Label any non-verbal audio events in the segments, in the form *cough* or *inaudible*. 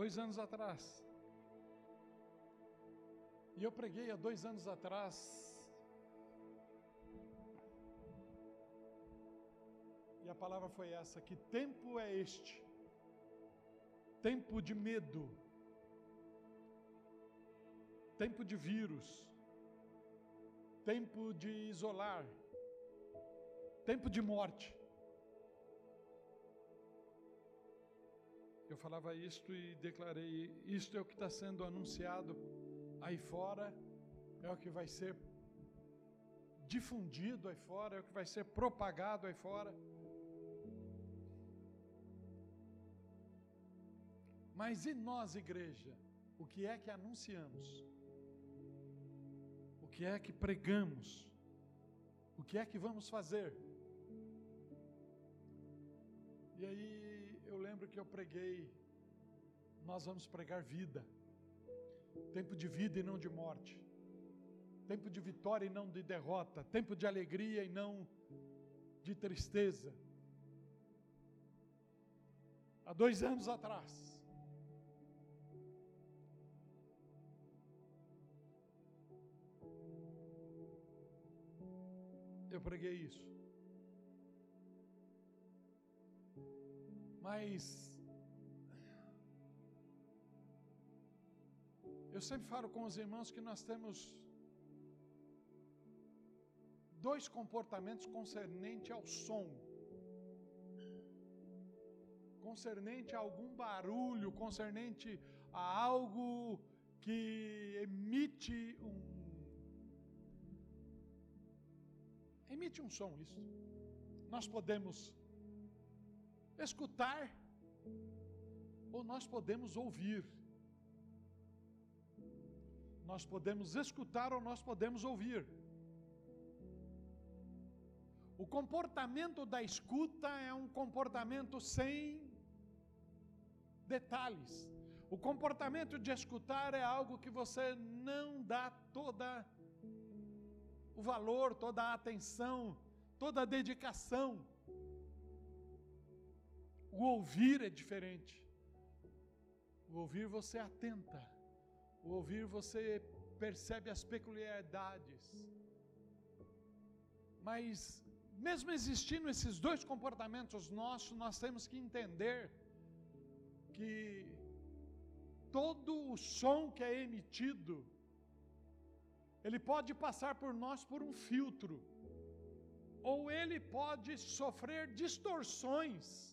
dois anos atrás. E eu preguei há dois anos atrás. E a palavra foi essa: que tempo é este? Tempo de medo, tempo de vírus, tempo de isolar, tempo de morte. Eu falava isto e declarei: isto é o que está sendo anunciado aí fora, é o que vai ser difundido aí fora, é o que vai ser propagado aí fora. Mas e nós, igreja? O que é que anunciamos? O que é que pregamos? O que é que vamos fazer? E aí lembro que eu preguei, nós vamos pregar vida, tempo de vida e não de morte, tempo de vitória e não de derrota, tempo de alegria e não de tristeza. Há dois anos atrás, eu preguei isso. Mas eu sempre falo com os irmãos que nós temos dois comportamentos concernente ao som. Concernente a algum barulho, concernente a algo que emite um emite um som isso. Nós podemos escutar ou nós podemos ouvir. Nós podemos escutar ou nós podemos ouvir. O comportamento da escuta é um comportamento sem detalhes. O comportamento de escutar é algo que você não dá toda o valor, toda a atenção, toda a dedicação. O ouvir é diferente. O ouvir você atenta. O ouvir você percebe as peculiaridades. Mas, mesmo existindo esses dois comportamentos nossos, nós temos que entender que todo o som que é emitido, ele pode passar por nós por um filtro, ou ele pode sofrer distorções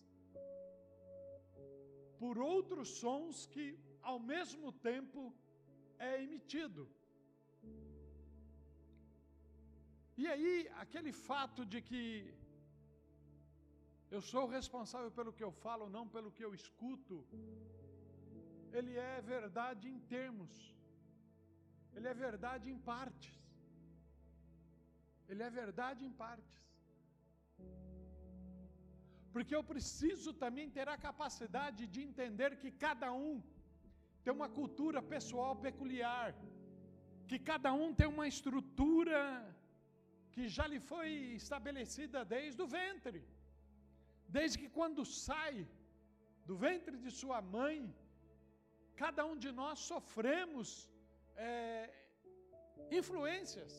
por outros sons que ao mesmo tempo é emitido. E aí, aquele fato de que eu sou responsável pelo que eu falo, não pelo que eu escuto, ele é verdade em termos, ele é verdade em partes, ele é verdade em partes. Porque eu preciso também ter a capacidade de entender que cada um tem uma cultura pessoal peculiar, que cada um tem uma estrutura que já lhe foi estabelecida desde o ventre. Desde que quando sai do ventre de sua mãe, cada um de nós sofremos é, influências.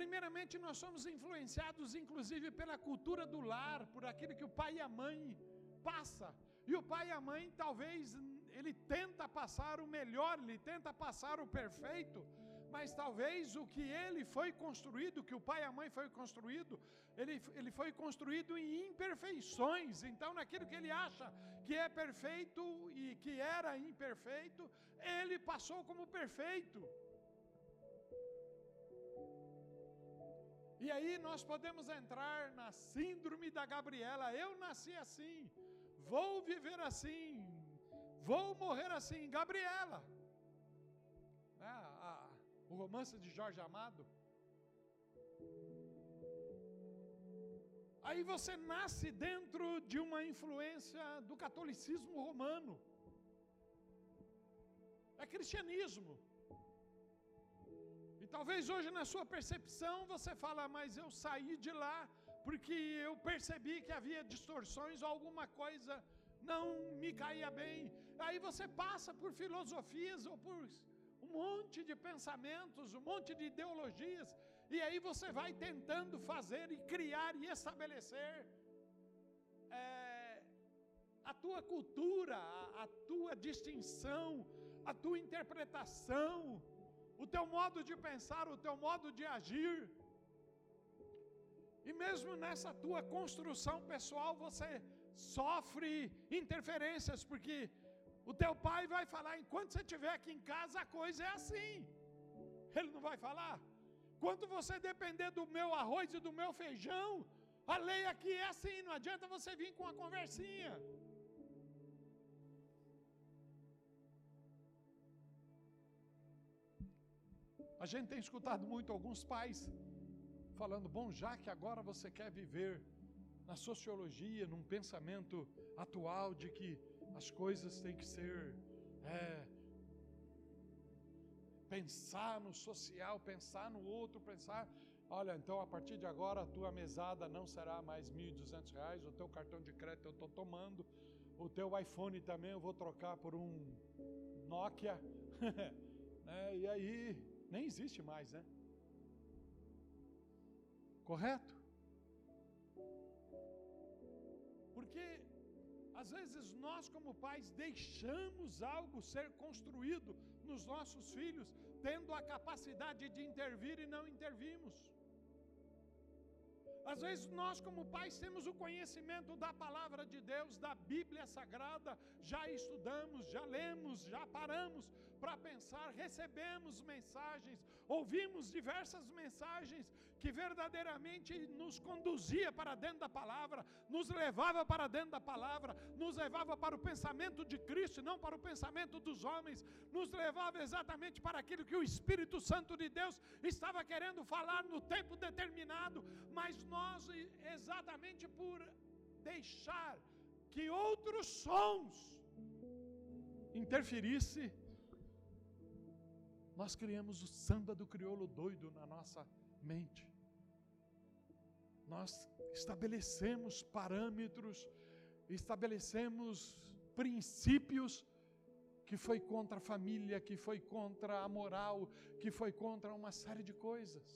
Primeiramente, nós somos influenciados, inclusive, pela cultura do lar, por aquilo que o pai e a mãe passa. E o pai e a mãe, talvez, ele tenta passar o melhor, ele tenta passar o perfeito, mas talvez o que ele foi construído, que o pai e a mãe foi construído, ele, ele foi construído em imperfeições. Então, naquilo que ele acha que é perfeito e que era imperfeito, ele passou como perfeito. E aí nós podemos entrar na síndrome da Gabriela. Eu nasci assim, vou viver assim, vou morrer assim. Gabriela. A, o romance de Jorge Amado. Aí você nasce dentro de uma influência do catolicismo romano. É cristianismo. Talvez hoje na sua percepção você fala, mas eu saí de lá porque eu percebi que havia distorções ou alguma coisa não me caía bem. Aí você passa por filosofias ou por um monte de pensamentos, um monte de ideologias, e aí você vai tentando fazer e criar e estabelecer é, a tua cultura, a, a tua distinção, a tua interpretação, o teu modo de pensar, o teu modo de agir. E mesmo nessa tua construção pessoal, você sofre interferências, porque o teu pai vai falar: enquanto você estiver aqui em casa, a coisa é assim. Ele não vai falar. Quando você depender do meu arroz e do meu feijão, a lei aqui é assim. Não adianta você vir com uma conversinha. A gente tem escutado muito alguns pais falando: bom, já que agora você quer viver na sociologia, num pensamento atual de que as coisas têm que ser. É, pensar no social, pensar no outro, pensar. Olha, então a partir de agora a tua mesada não será mais R$ 1.200, o teu cartão de crédito eu estou tomando, o teu iPhone também eu vou trocar por um Nokia. *laughs* né? E aí, nem existe mais, né? Correto? Porque às vezes nós, como pais, deixamos algo ser construído nos nossos filhos, tendo a capacidade de intervir e não intervimos. Às vezes nós, como pais, temos o conhecimento da palavra de Deus, da Bíblia Sagrada, já estudamos, já lemos, já paramos para pensar, recebemos mensagens, ouvimos diversas mensagens que verdadeiramente nos conduzia para dentro da palavra, nos levava para dentro da palavra, nos levava para o pensamento de Cristo, não para o pensamento dos homens, nos levava exatamente para aquilo que o Espírito Santo de Deus estava querendo falar no tempo determinado, mas nós exatamente por deixar que outros sons interferisse, nós criamos o samba do crioulo doido na nossa mente. Nós estabelecemos parâmetros, estabelecemos princípios que foi contra a família, que foi contra a moral, que foi contra uma série de coisas.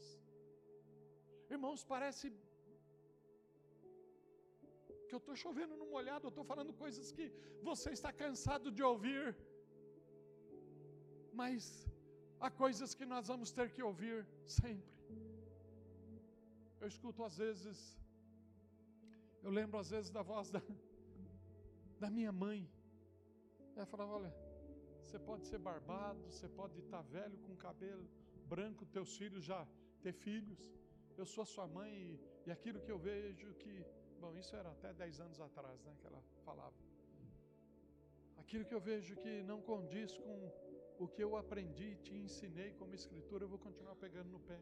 Irmãos, parece que eu estou chovendo no molhado, eu estou falando coisas que você está cansado de ouvir, mas há coisas que nós vamos ter que ouvir sempre. Eu escuto às vezes, eu lembro às vezes da voz da, da minha mãe. Ela falava: Olha, você pode ser barbado, você pode estar velho com cabelo branco, teus filhos já ter filhos. Eu sou a sua mãe e, e aquilo que eu vejo que. Bom, isso era até 10 anos atrás, né? Que ela falava. Aquilo que eu vejo que não condiz com o que eu aprendi e te ensinei como escritura, eu vou continuar pegando no pé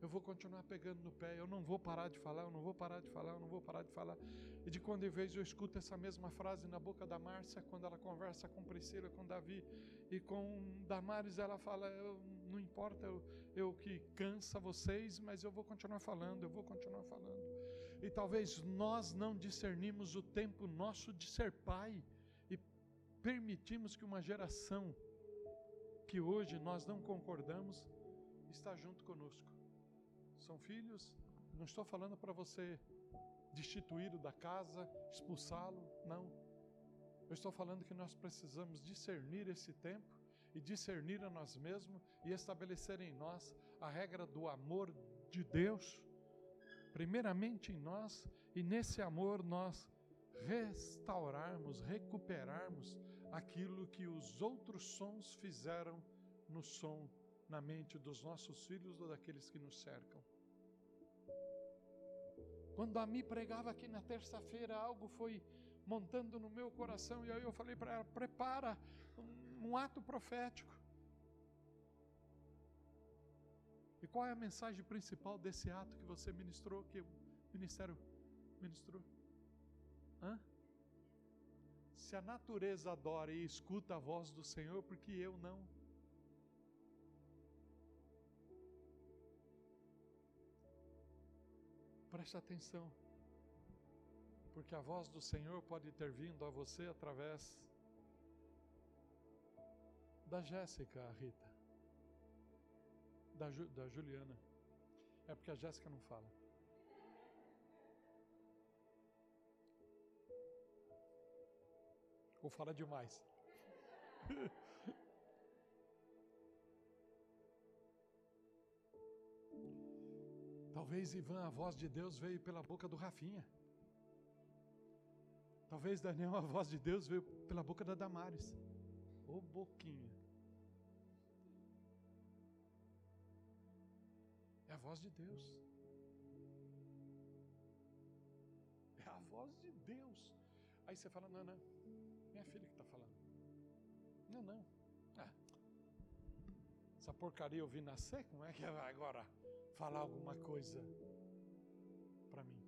eu vou continuar pegando no pé, eu não vou parar de falar, eu não vou parar de falar, eu não vou parar de falar. E de quando em vez eu escuto essa mesma frase na boca da Márcia, quando ela conversa com Priscila, com Davi, e com Damares ela fala, não importa eu, eu que cansa vocês, mas eu vou continuar falando, eu vou continuar falando. E talvez nós não discernimos o tempo nosso de ser pai e permitimos que uma geração que hoje nós não concordamos está junto conosco são filhos, não estou falando para você destituí-lo da casa, expulsá-lo, não. Eu estou falando que nós precisamos discernir esse tempo e discernir a nós mesmos e estabelecer em nós a regra do amor de Deus, primeiramente em nós, e nesse amor nós restaurarmos, recuperarmos aquilo que os outros sons fizeram no som na mente dos nossos filhos ou daqueles que nos cercam. Quando a mim pregava aqui na terça-feira, algo foi montando no meu coração, e aí eu falei para ela: prepara um, um ato profético. E qual é a mensagem principal desse ato que você ministrou, que o ministério ministrou? Hã? Se a natureza adora e escuta a voz do Senhor, porque eu não. Preste atenção. Porque a voz do Senhor pode ter vindo a você através da Jéssica, Rita, da, Ju, da Juliana. É porque a Jéssica não fala. Ou fala demais. *laughs* Talvez Ivan, a voz de Deus veio pela boca do Rafinha. Talvez Daniel, a voz de Deus veio pela boca da Damares. Ô boquinha. É a voz de Deus. É a voz de Deus. Aí você fala, não, não. Minha filha que está falando. Não, não. Essa porcaria eu vi nascer, como é que vai agora falar alguma coisa para mim?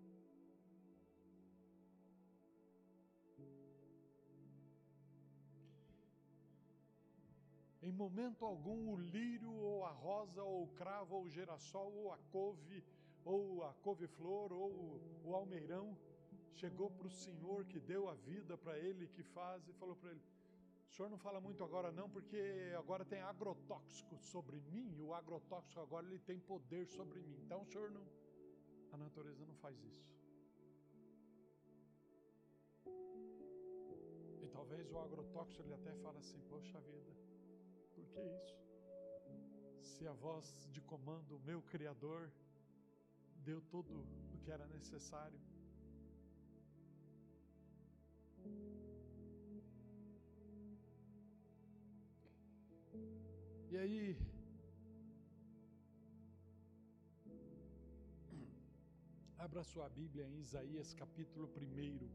Em momento algum, o lírio, ou a rosa, ou o cravo, ou o girassol, ou a couve, ou a couve-flor, ou o almeirão, chegou para o Senhor que deu a vida para ele, que faz, e falou para ele: O senhor não fala muito agora, não, porque agora tem agrotóxico sobre mim, e o agrotóxico agora ele tem poder sobre mim. Então o senhor não. A natureza não faz isso. E talvez o agrotóxico ele até fala assim: Poxa vida, por que isso? Se a voz de comando, o meu Criador, deu tudo o que era necessário. E aí, abra sua Bíblia em Isaías capítulo 1.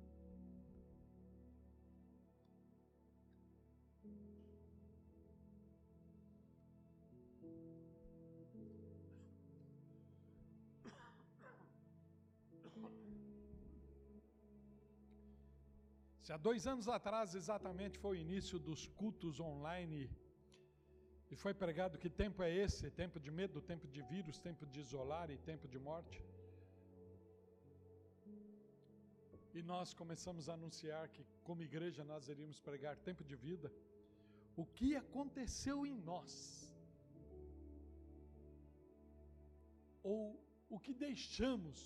Se há dois anos atrás exatamente foi o início dos cultos online e foi pregado que tempo é esse? Tempo de medo, tempo de vírus, tempo de isolar e tempo de morte. E nós começamos a anunciar que, como igreja, nós iríamos pregar tempo de vida. O que aconteceu em nós? Ou o que deixamos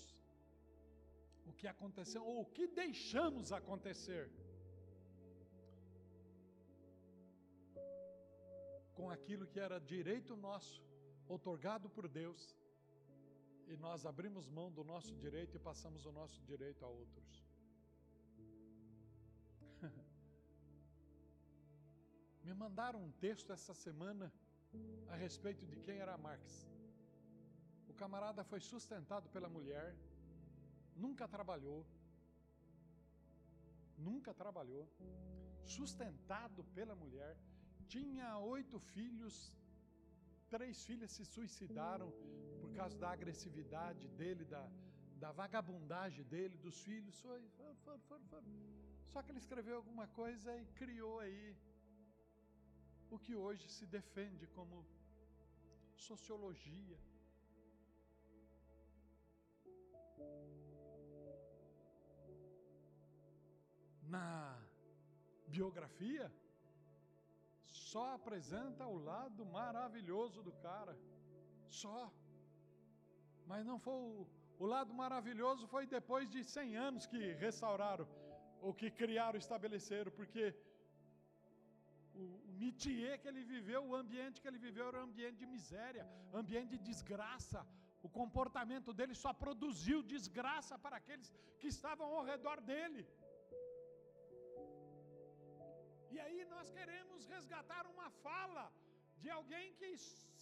o que aconteceu ou o que deixamos acontecer com aquilo que era direito nosso, otorgado por Deus, e nós abrimos mão do nosso direito e passamos o nosso direito a outros. *laughs* Me mandaram um texto essa semana a respeito de quem era Marx. O camarada foi sustentado pela mulher, nunca trabalhou, nunca trabalhou, sustentado pela mulher, tinha oito filhos, três filhas se suicidaram por causa da agressividade dele, da, da vagabundagem dele, dos filhos. Foi, foi, foi, foi, Só que ele escreveu alguma coisa e criou aí o que hoje se defende como sociologia. na biografia, só apresenta o lado maravilhoso do cara. Só. Mas não foi o, o lado maravilhoso foi depois de 100 anos que restauraram, ou que criaram, estabeleceram, porque o, o métier que ele viveu, o ambiente que ele viveu era um ambiente de miséria, ambiente de desgraça. O comportamento dele só produziu desgraça para aqueles que estavam ao redor dele. E aí nós queremos resgatar uma fala de alguém que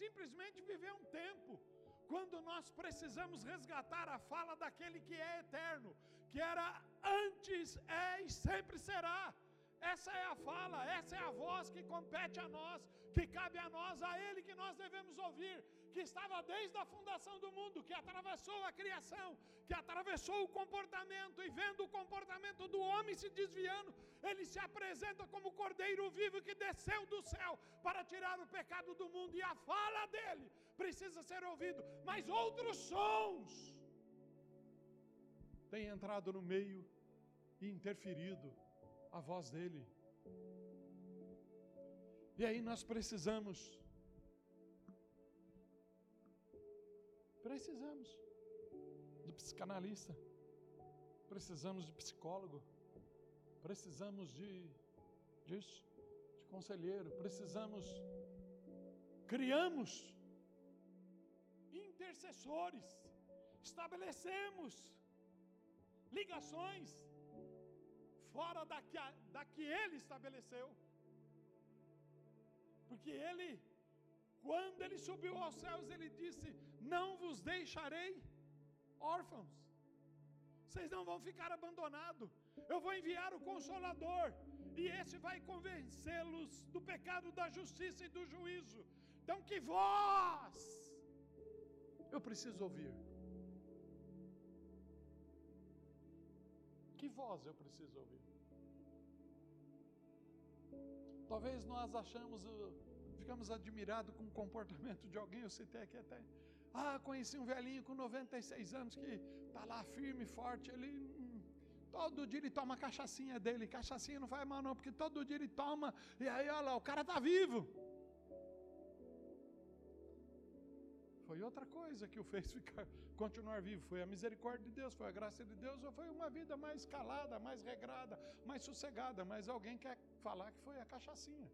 simplesmente viveu um tempo, quando nós precisamos resgatar a fala daquele que é eterno, que era antes, é e sempre será. Essa é a fala, essa é a voz que compete a nós, que cabe a nós, a Ele que nós devemos ouvir, que estava desde a fundação do mundo, que atravessou a criação, que atravessou o comportamento e vendo o comportamento do homem se desviando, ele se apresenta como cordeiro vivo que desceu do céu para tirar o pecado do mundo e a fala dele precisa ser ouvido, mas outros sons tem entrado no meio e interferido a voz dele. E aí nós precisamos, precisamos de psicanalista, precisamos de psicólogo, precisamos de disso, de conselheiro, precisamos, criamos intercessores, estabelecemos ligações fora da que, da que ele estabeleceu. Porque ele, quando ele subiu aos céus, ele disse: Não vos deixarei órfãos, vocês não vão ficar abandonados. Eu vou enviar o Consolador, e esse vai convencê-los do pecado, da justiça e do juízo. Então, que voz eu preciso ouvir? Que voz eu preciso ouvir? Talvez nós achamos, ficamos admirados com o comportamento de alguém, eu citei aqui até. Ah, conheci um velhinho com 96 anos que está lá firme, forte, ele hum, todo dia ele toma a cachaçinha dele, cachaçinha não faz mal não, porque todo dia ele toma, e aí olha lá, o cara está vivo. Foi outra coisa que o fez *laughs* ficar, continuar vivo. Foi a misericórdia de Deus, foi a graça de Deus, ou foi uma vida mais calada, mais regrada, mais sossegada. Mas alguém quer falar que foi a cachaçinha.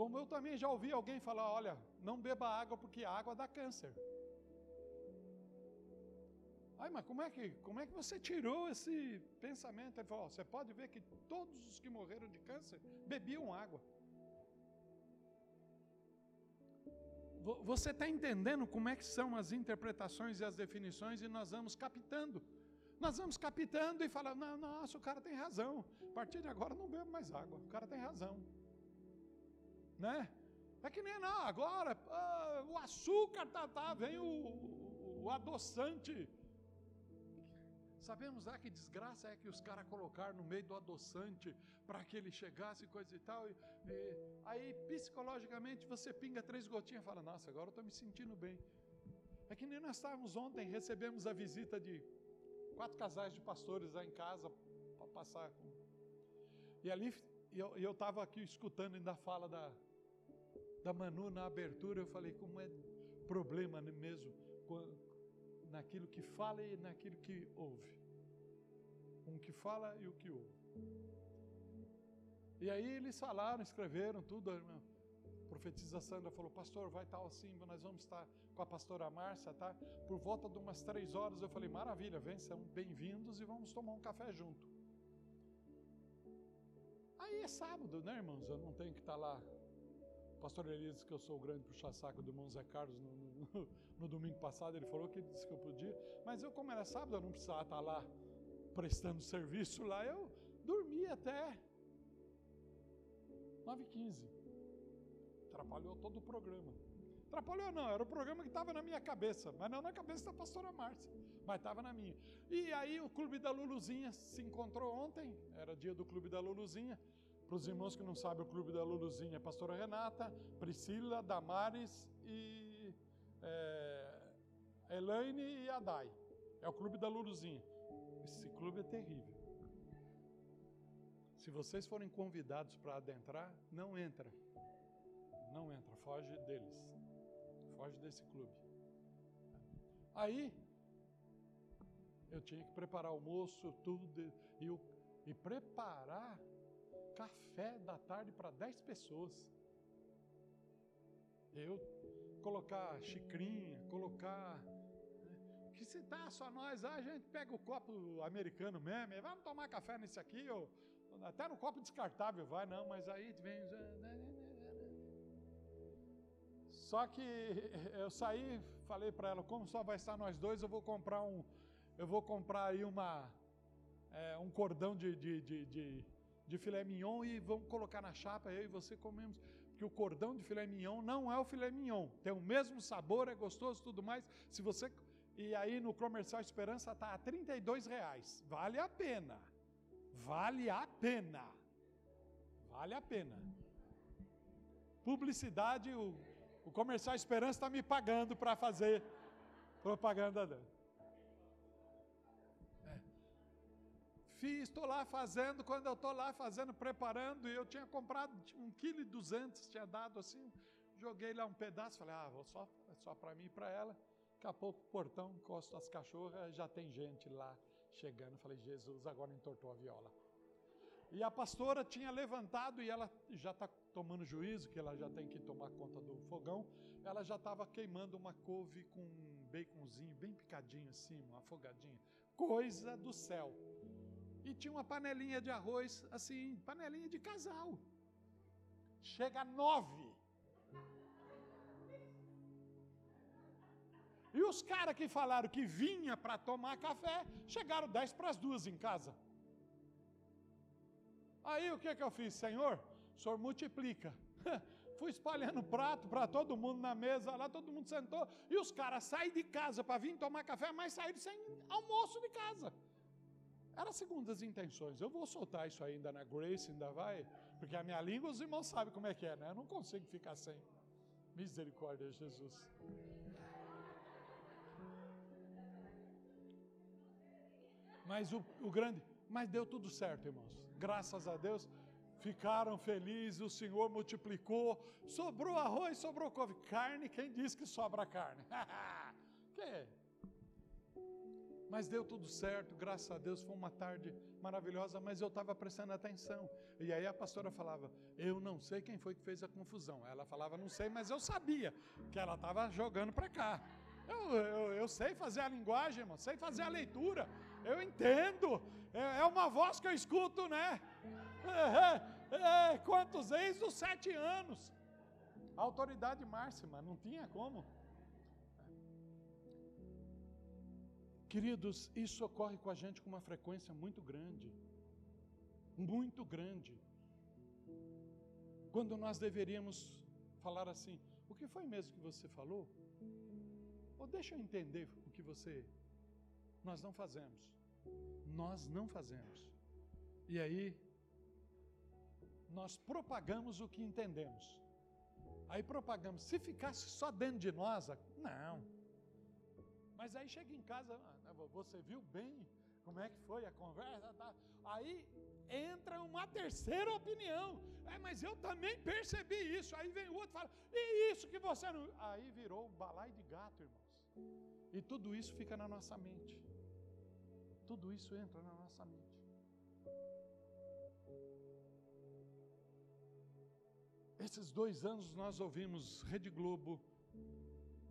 Como eu também já ouvi alguém falar: olha, não beba água porque água dá câncer. Ai, mas como é que, como é que você tirou esse pensamento? Ele falou: você pode ver que todos os que morreram de câncer bebiam água. Você está entendendo como é que são as interpretações e as definições e nós vamos captando. Nós vamos captando e falando, nossa, o cara tem razão. A partir de agora não bebo mais água. O cara tem razão. Né? É que nem não, agora ah, o açúcar tá, tá, vem o, o, adoçante Sabemos lá que desgraça é que os caras colocaram no meio do adoçante para que ele chegasse e coisa e tal. E, e, aí, psicologicamente, você pinga três gotinhas e fala: Nossa, agora eu estou me sentindo bem. É que nem nós estávamos ontem, recebemos a visita de quatro casais de pastores lá em casa para passar. E ali, eu estava aqui escutando ainda a fala da, da Manu na abertura. Eu falei: Como é problema mesmo naquilo que fala e naquilo que ouve. Um que fala e o que ouve. E aí eles falaram, escreveram tudo. A profetisa Sandra falou, pastor, vai estar assim, nós vamos estar com a pastora Márcia, tá? Por volta de umas três horas, eu falei, maravilha, vem, são bem-vindos e vamos tomar um café junto. Aí é sábado, né, irmãos? Eu não tenho que estar lá pastor Elias que eu sou o grande puxa-saco do irmão Zé Carlos no, no, *laughs* no, domingo passado. Ele falou que disse que eu podia. Mas eu, como era sábado, eu não precisava estar lá prestando serviço lá. Eu dormi até 9h15. Atrapalhou todo o programa. Atrapalhou não, era o programa que estava na minha cabeça, mas não na cabeça da pastora Márcia, mas estava na minha. E aí o Clube da Luluzinha se encontrou ontem, era dia do Clube da Luluzinha. Para os irmãos que não sabem, o Clube da Luluzinha é pastora Renata, Priscila, Damares e é, Elaine e Adai. É o Clube da Luluzinha. Esse clube é terrível. Se vocês forem convidados para adentrar, não entra. Não entra, foge deles. Foge desse clube. Aí, eu tinha que preparar almoço, tudo, e, e preparar café da tarde para 10 pessoas. Eu colocar xicrinha, colocar. Né? Que se tá só nós, a gente pega o copo americano mesmo, vamos tomar café nesse aqui, ou até no copo descartável vai, não, mas aí vem. Só que eu saí, falei para ela, como só vai estar nós dois, eu vou comprar um, eu vou comprar aí uma, é, um cordão de, de, de, de de filé mignon e vamos colocar na chapa, eu e você comemos. Porque o cordão de filé mignon não é o filé mignon. Tem o mesmo sabor, é gostoso tudo mais. Se você. E aí no comercial Esperança está a 32 reais. Vale a pena. Vale a pena. Vale a pena. Publicidade, o, o comercial Esperança está me pagando para fazer propaganda dela. Fiz, estou lá fazendo, quando eu estou lá fazendo, preparando, e eu tinha comprado um quilo e duzentos, tinha dado assim, joguei lá um pedaço, falei, ah, vou só, é só para mim e para ela. Daqui a pouco portão, encosto as cachorras, já tem gente lá chegando. Falei, Jesus, agora entortou a viola. E a pastora tinha levantado e ela já está tomando juízo, que ela já tem que tomar conta do fogão. Ela já estava queimando uma couve com um baconzinho bem picadinho assim, uma afogadinha. Coisa do céu. E tinha uma panelinha de arroz, assim, panelinha de casal. Chega nove. E os caras que falaram que vinha para tomar café, chegaram dez para as duas em casa. Aí o que, que eu fiz? Senhor, o senhor multiplica. *laughs* Fui espalhando prato para todo mundo na mesa lá, todo mundo sentou. E os caras saem de casa para vir tomar café, mas saíram sem almoço de casa. Era segundo as intenções. Eu vou soltar isso ainda na Grace, ainda vai. Porque a minha língua, os irmãos sabem como é que é, né? Eu não consigo ficar sem. Misericórdia, Jesus. Mas o, o grande, mas deu tudo certo, irmãos. Graças a Deus, ficaram felizes, o Senhor multiplicou, sobrou arroz, sobrou couve. Carne, quem diz que sobra carne? *laughs* que? Mas deu tudo certo, graças a Deus, foi uma tarde maravilhosa, mas eu estava prestando atenção. E aí a pastora falava: Eu não sei quem foi que fez a confusão. Ela falava: Não sei, mas eu sabia que ela estava jogando para cá. Eu, eu, eu, sei fazer a linguagem, irmão, sei fazer a leitura. Eu entendo. É, é uma voz que eu escuto, né? É, é, é, quantos ex os sete anos? Autoridade máxima, não tinha como. Queridos, isso ocorre com a gente com uma frequência muito grande. Muito grande. Quando nós deveríamos falar assim: o que foi mesmo que você falou? Ou deixa eu entender o que você. Nós não fazemos. Nós não fazemos. E aí, nós propagamos o que entendemos. Aí propagamos. Se ficasse só dentro de nós, não. Mas aí chega em casa, ah, você viu bem como é que foi a conversa? Tá? Aí entra uma terceira opinião. É, mas eu também percebi isso. Aí vem o outro e fala, e isso que você não. Aí virou balai de gato, irmãos. E tudo isso fica na nossa mente. Tudo isso entra na nossa mente. Esses dois anos nós ouvimos Rede Globo.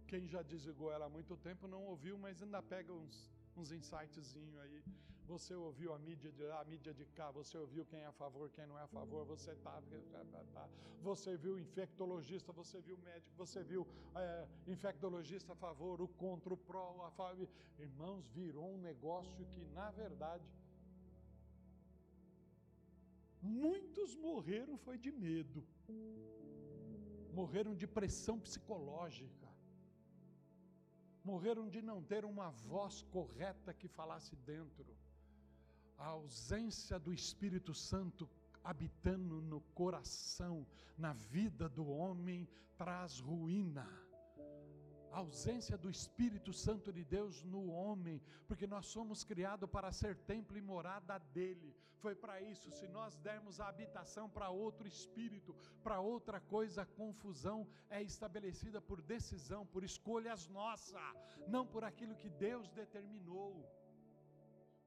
Quem já desligou ela há muito tempo não ouviu, mas ainda pega uns, uns insightzinhos aí. Você ouviu a mídia, de, a mídia de cá, você ouviu quem é a favor, quem não é a favor, você tá, tá, tá, tá. você viu infectologista, você viu médico, você viu é, infectologista a favor, o contra, o pró, a favor. Irmãos, virou um negócio que, na verdade, muitos morreram foi de medo. Morreram de pressão psicológica morreram de não ter uma voz correta que falasse dentro a ausência do Espírito Santo habitando no coração, na vida do homem, traz ruína. A ausência do Espírito Santo de Deus no homem, porque nós somos criados para ser templo e morada dele. Foi para isso, se nós dermos a habitação para outro espírito, para outra coisa, a confusão é estabelecida por decisão, por escolhas nossas, não por aquilo que Deus determinou.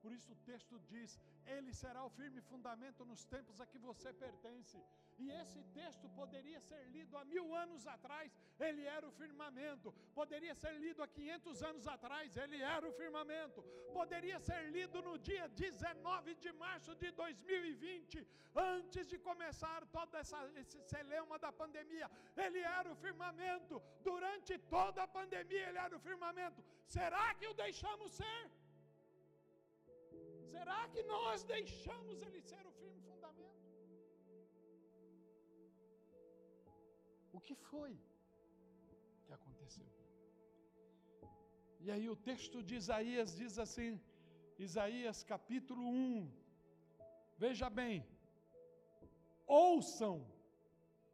Por isso o texto diz: Ele será o firme fundamento nos tempos a que você pertence. E esse texto poderia ser lido há mil anos atrás, ele era o firmamento. Poderia ser lido há 500 anos atrás, ele era o firmamento. Poderia ser lido no dia 19 de março de 2020, antes de começar todo essa, esse celeuma da pandemia. Ele era o firmamento. Durante toda a pandemia, ele era o firmamento. Será que o deixamos ser? Será que nós deixamos ele ser o firme fundamento? O que foi que aconteceu? E aí o texto de Isaías diz assim, Isaías capítulo 1. Veja bem, ouçam,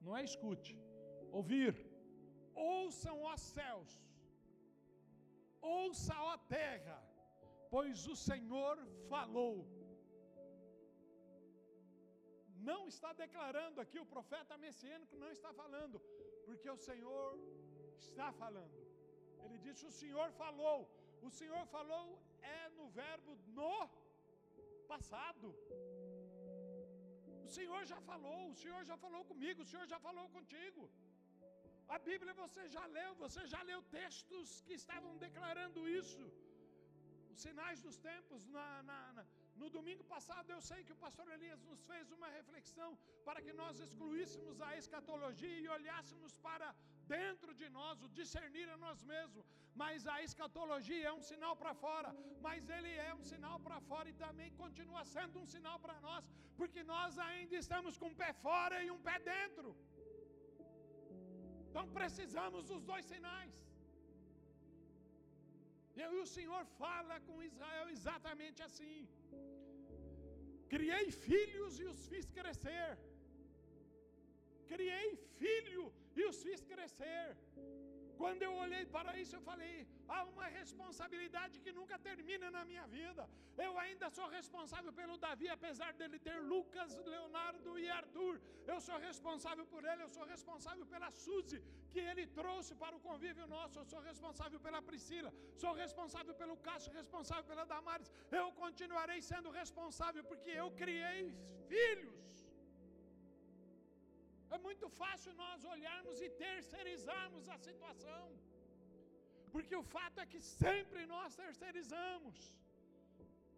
não é escute, ouvir. Ouçam, ó céus, ouça, ó terra, pois o Senhor falou. não está declarando aqui, o profeta messiânico não está falando, porque o Senhor está falando. Ele disse: O Senhor falou. O Senhor falou é no verbo no passado. O Senhor já falou, o Senhor já falou comigo, o Senhor já falou contigo. A Bíblia você já leu, você já leu textos que estavam declarando isso. Sinais dos tempos. Na, na, na, no domingo passado eu sei que o pastor Elias nos fez uma reflexão para que nós excluíssemos a escatologia e olhássemos para dentro de nós, o discernir a nós mesmos. Mas a escatologia é um sinal para fora, mas ele é um sinal para fora e também continua sendo um sinal para nós, porque nós ainda estamos com um pé fora e um pé dentro. Então precisamos dos dois sinais. E o Senhor fala com Israel exatamente assim: Criei filhos e os fiz crescer. Criei filho e os fiz crescer. Quando eu olhei para isso, eu falei: há uma responsabilidade que nunca termina na minha vida. Eu ainda sou responsável pelo Davi, apesar dele ter Lucas, Leonardo e Arthur. Eu sou responsável por ele, eu sou responsável pela Suzy, que ele trouxe para o convívio nosso. Eu sou responsável pela Priscila, sou responsável pelo Cássio, responsável pela Damares. Eu continuarei sendo responsável porque eu criei filhos. É muito fácil nós olharmos e terceirizarmos a situação. Porque o fato é que sempre nós terceirizamos.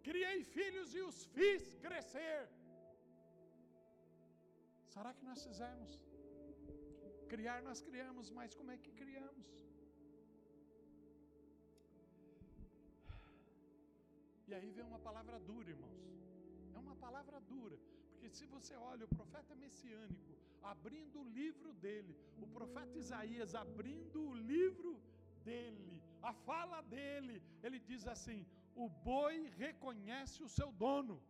Criei filhos e os fiz crescer. Será que nós fizemos? Criar nós criamos, mas como é que criamos? E aí vem uma palavra dura, irmãos. É uma palavra dura. Porque se você olha o profeta messiânico, abrindo o livro dele, o profeta Isaías abrindo o livro dele, a fala dele, ele diz assim: o boi reconhece o seu dono.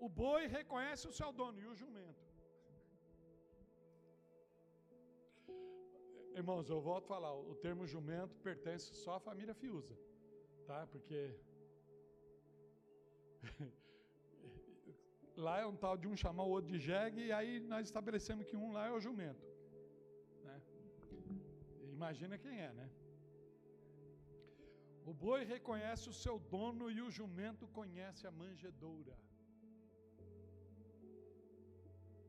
O boi reconhece o seu dono e o jumento. Irmãos, eu volto a falar, o termo jumento pertence só à família Fiuza, tá? Porque *laughs* lá é um tal de um chamar o outro de jegue, e aí nós estabelecemos que um lá é o jumento. Né? Imagina quem é, né? O boi reconhece o seu dono e o jumento conhece a manjedoura.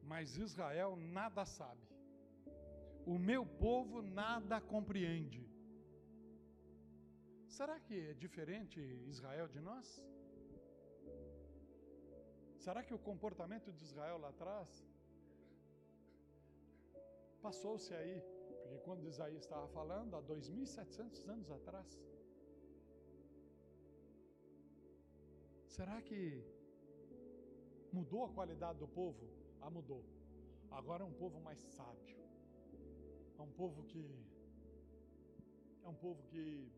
Mas Israel nada sabe. O meu povo nada compreende. Será que é diferente Israel de nós? Será que o comportamento de Israel lá atrás passou-se aí? Porque quando Isaías estava falando, há 2.700 anos atrás, será que mudou a qualidade do povo? Ah, mudou. Agora é um povo mais sábio. É um povo que. É um povo que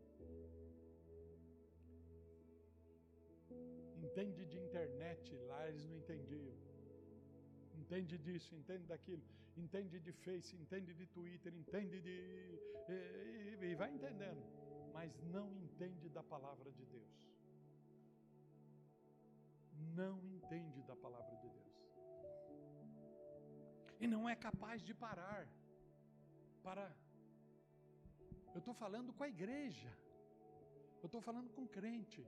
entende de internet, lá eles não entendiam. Entende disso, entende daquilo, entende de Face, entende de Twitter, entende de. E, e, e vai entendendo, mas não entende da palavra de Deus. Não entende da palavra de Deus. E não é capaz de parar para. Eu estou falando com a igreja, eu estou falando com crente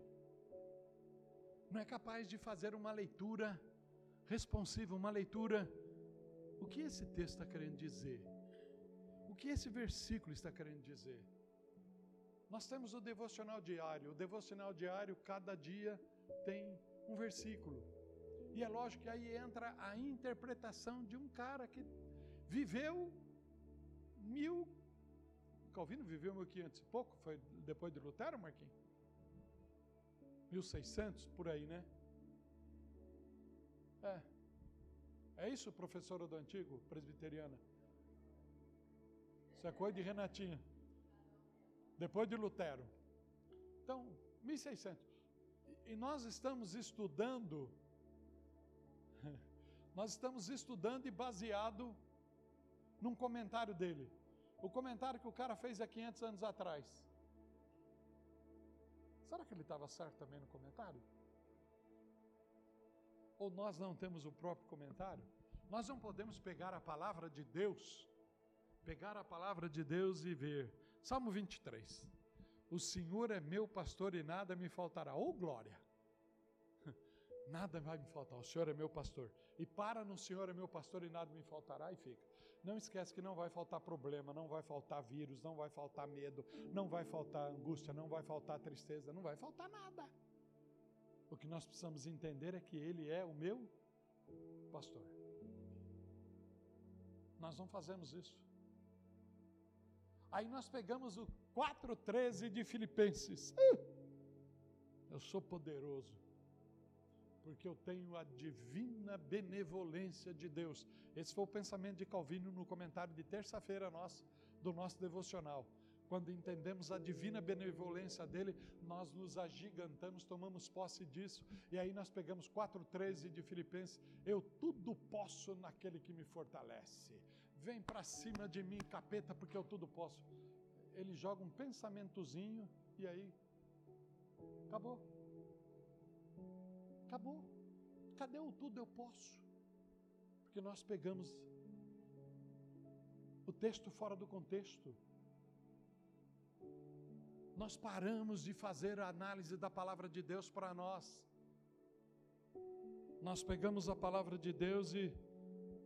não é capaz de fazer uma leitura responsiva, uma leitura. O que esse texto está querendo dizer? O que esse versículo está querendo dizer? Nós temos o devocional diário. O devocional diário, cada dia tem um versículo. E é lógico que aí entra a interpretação de um cara que viveu mil. Calvino viveu mil quinhentos e pouco, foi depois de Lutero, Marquinhos? 1600 por aí, né? É. É isso, professora do antigo, presbiteriana? Isso é coisa de Renatinha. Depois de Lutero. Então, 1600. E nós estamos estudando, *laughs* nós estamos estudando e baseado num comentário dele. O comentário que o cara fez há 500 anos atrás. Será que ele estava certo também no comentário? Ou nós não temos o próprio comentário? Nós não podemos pegar a palavra de Deus, pegar a palavra de Deus e ver. Salmo 23. O Senhor é meu pastor e nada me faltará. Ô oh, glória! *laughs* Nada vai me faltar. O Senhor é meu pastor. E para no Senhor é meu pastor e nada me faltará e fica. Não esquece que não vai faltar problema, não vai faltar vírus, não vai faltar medo, não vai faltar angústia, não vai faltar tristeza, não vai faltar nada. O que nós precisamos entender é que Ele é o meu pastor. Nós não fazemos isso. Aí nós pegamos o 4,13 de Filipenses. Eu sou poderoso, porque eu tenho a divina benevolência de Deus. Esse foi o pensamento de Calvino no comentário de terça-feira nosso, do nosso devocional. Quando entendemos a divina benevolência dele, nós nos agigantamos, tomamos posse disso, e aí nós pegamos 4,13 de Filipenses: Eu tudo posso naquele que me fortalece. Vem para cima de mim, capeta, porque eu tudo posso. Ele joga um pensamentozinho e aí acabou. Acabou. Cadê o tudo eu posso? Porque nós pegamos o texto fora do contexto nós paramos de fazer a análise da palavra de Deus para nós. Nós pegamos a palavra de Deus e,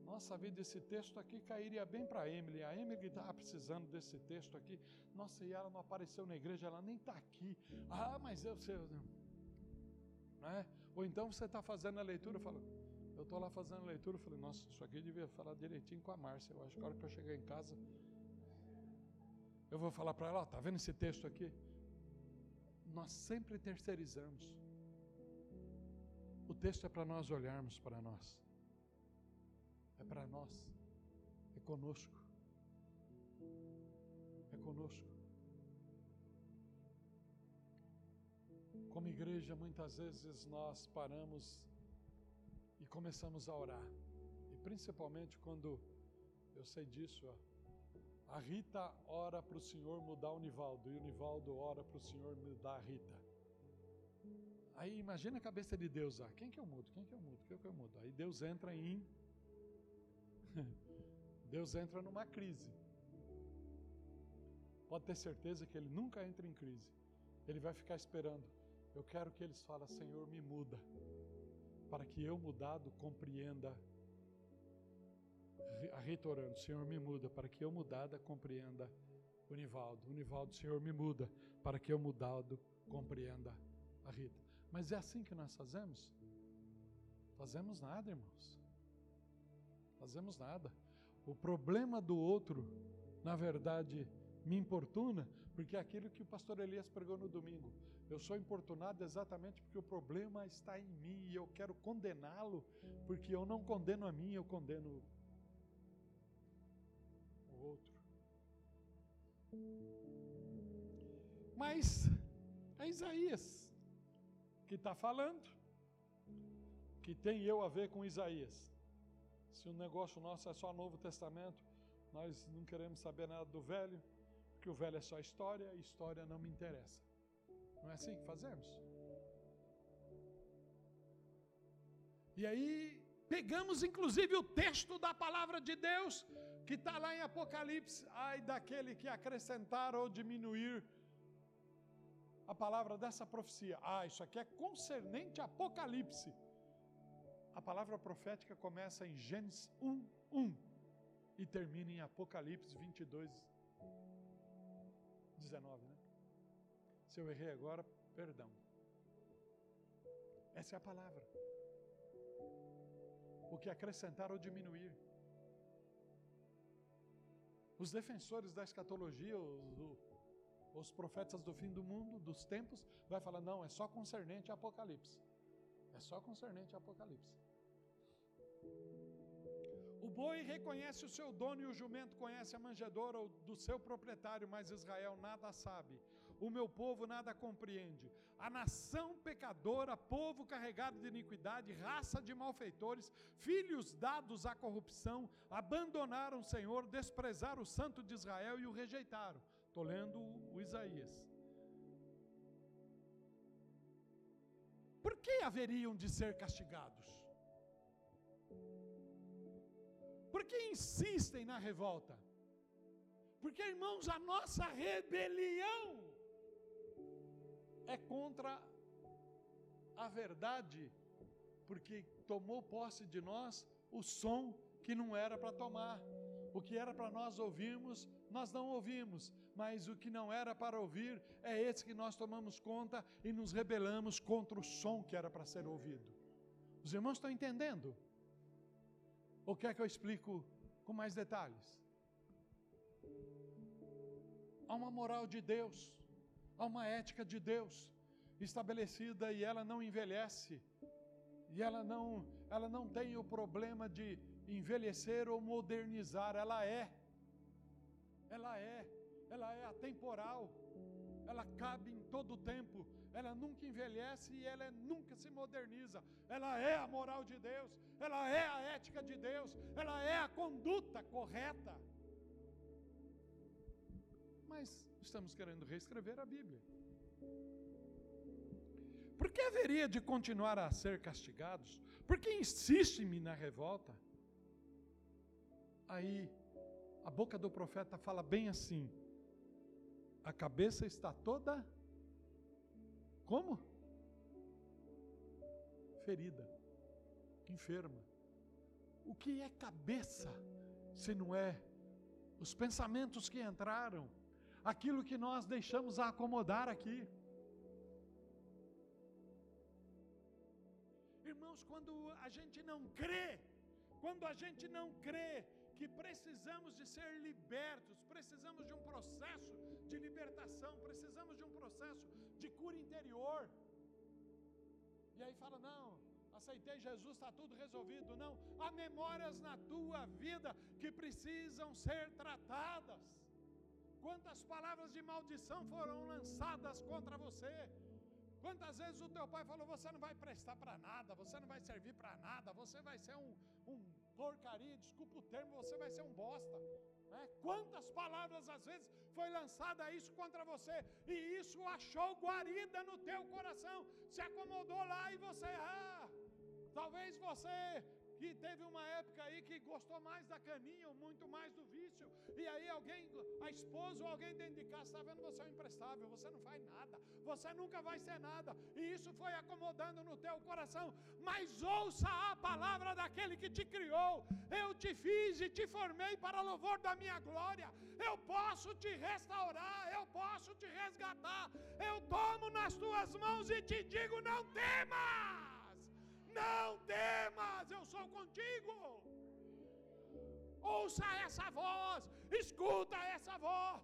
nossa vida, esse texto aqui cairia bem para a Emily. A Emily estava precisando desse texto aqui. Nossa, e ela não apareceu na igreja, ela nem está aqui. Ah, mas eu sei. Né? Ou então você está fazendo a leitura, fala, eu estou lá fazendo a leitura, falei, nossa, isso aqui eu devia falar direitinho com a Márcia. Eu acho que a hora que eu chegar em casa, eu vou falar para ela, ó, tá vendo esse texto aqui? Nós sempre terceirizamos. O texto é para nós olharmos para nós. É para nós. É conosco. É conosco. Como igreja, muitas vezes nós paramos e começamos a orar. E principalmente quando eu sei disso, a Rita ora para o Senhor mudar o Nivaldo e o Nivaldo ora para o Senhor mudar a Rita. Aí imagina a cabeça de Deus, ah, quem que eu mudo? Quem que eu mudo? Quem que eu mudo? Aí Deus entra em *laughs* Deus entra numa crise. Pode ter certeza que ele nunca entra em crise. Ele vai ficar esperando. Eu quero que eles falem, Senhor, me muda, para que eu mudado compreenda a Rita orando, Senhor me muda, para que eu mudada compreenda o Nivaldo. O Nivaldo, Senhor me muda, para que eu mudado compreenda a Rita. Mas é assim que nós fazemos? Fazemos nada, irmãos. Fazemos nada. O problema do outro, na verdade, me importuna, porque é aquilo que o pastor Elias pregou no domingo. Eu sou importunado exatamente porque o problema está em mim e eu quero condená-lo, porque eu não condeno a mim, eu condeno outro. Mas é Isaías que está falando, que tem eu a ver com Isaías. Se o negócio nosso é só Novo Testamento, nós não queremos saber nada do velho, porque o velho é só história e história não me interessa. Não é assim que fazemos? E aí, pegamos inclusive o texto da palavra de Deus que está lá em Apocalipse, ai daquele que acrescentar ou diminuir a palavra dessa profecia. Ah, isso aqui é concernente a Apocalipse. A palavra profética começa em Gênesis 1, 1 e termina em Apocalipse 22, 19, né? Se eu errei agora, perdão. Essa é a palavra. O que acrescentar ou diminuir. Os defensores da escatologia, os, os profetas do fim do mundo, dos tempos, vai falar: não, é só concernente a Apocalipse. É só concernente a Apocalipse. O boi reconhece o seu dono e o jumento conhece a manjedoura do seu proprietário, mas Israel nada sabe. O meu povo nada compreende. A nação pecadora, povo carregado de iniquidade, raça de malfeitores, filhos dados à corrupção, abandonaram o Senhor, desprezaram o Santo de Israel e o rejeitaram. Estou lendo o Isaías. Por que haveriam de ser castigados? Por que insistem na revolta? Porque, irmãos, a nossa rebelião é contra a verdade, porque tomou posse de nós o som que não era para tomar. O que era para nós ouvirmos, nós não ouvimos, mas o que não era para ouvir é esse que nós tomamos conta e nos rebelamos contra o som que era para ser ouvido. Os irmãos estão entendendo? Ou quer que eu explico com mais detalhes? Há uma moral de Deus, há uma ética de Deus estabelecida e ela não envelhece. E ela não, ela não tem o problema de envelhecer ou modernizar, ela é. Ela é, ela é atemporal. Ela cabe em todo o tempo. Ela nunca envelhece e ela nunca se moderniza. Ela é a moral de Deus, ela é a ética de Deus, ela é a conduta correta. Mas estamos querendo reescrever a Bíblia. Por que haveria de continuar a ser castigados? Por que insiste-me na revolta? Aí, a boca do profeta fala bem assim: a cabeça está toda como? Ferida, enferma. O que é cabeça se não é os pensamentos que entraram, aquilo que nós deixamos a acomodar aqui? Irmãos, quando a gente não crê, quando a gente não crê que precisamos de ser libertos, precisamos de um processo de libertação, precisamos de um processo de cura interior. E aí fala: não, aceitei Jesus, está tudo resolvido. Não, há memórias na tua vida que precisam ser tratadas. Quantas palavras de maldição foram lançadas contra você? Quantas vezes o teu pai falou: você não vai prestar para nada, você não vai servir para nada, você vai ser um, um porcaria, desculpa o termo, você vai ser um bosta. Né? Quantas palavras às vezes foi lançada isso contra você e isso achou guarida no teu coração, se acomodou lá e você, ah, talvez você que teve uma época aí que gostou mais da caninha muito mais do vício, e aí alguém, a esposa ou alguém dentro de casa está vendo? Você é um imprestável, você não faz nada, você nunca vai ser nada, e isso foi acomodando no teu coração. Mas ouça a palavra daquele que te criou, eu te fiz e te formei para louvor da minha glória, eu posso te restaurar, eu posso te resgatar, eu tomo nas tuas mãos e te digo: não temas. Não temas, eu sou contigo. Ouça essa voz, escuta essa voz.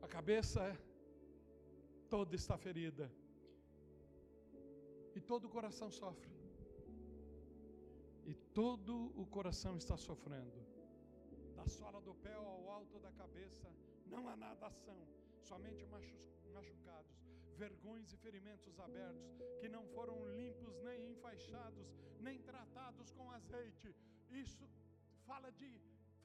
A cabeça toda está ferida. E todo o coração sofre. E todo o coração está sofrendo. Da sola do pé ao alto da cabeça, não há nada ação somente machucados, vergões e ferimentos abertos, que não foram limpos, nem enfaixados, nem tratados com azeite. Isso fala de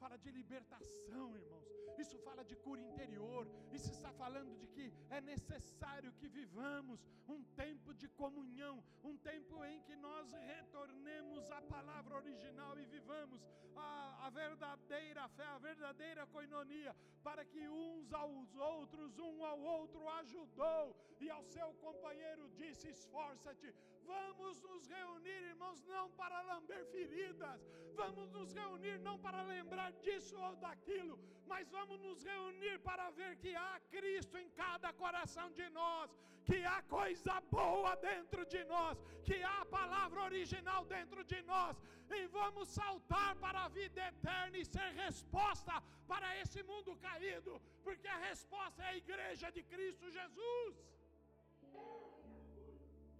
fala de libertação, irmãos. Isso fala de cura interior. Isso está falando de que é necessário que vivamos um tempo de comunhão, um tempo em que nós retornemos à palavra original e vivamos a, a verdadeira fé, a verdadeira coinonia, para que uns aos outros, um ao outro ajudou e ao seu companheiro disse: esforça-te. Vamos nos reunir, irmãos, não para lamber feridas, vamos nos reunir não para lembrar disso ou daquilo, mas vamos nos reunir para ver que há Cristo em cada coração de nós, que há coisa boa dentro de nós, que há a palavra original dentro de nós, e vamos saltar para a vida eterna e ser resposta para esse mundo caído, porque a resposta é a igreja de Cristo Jesus.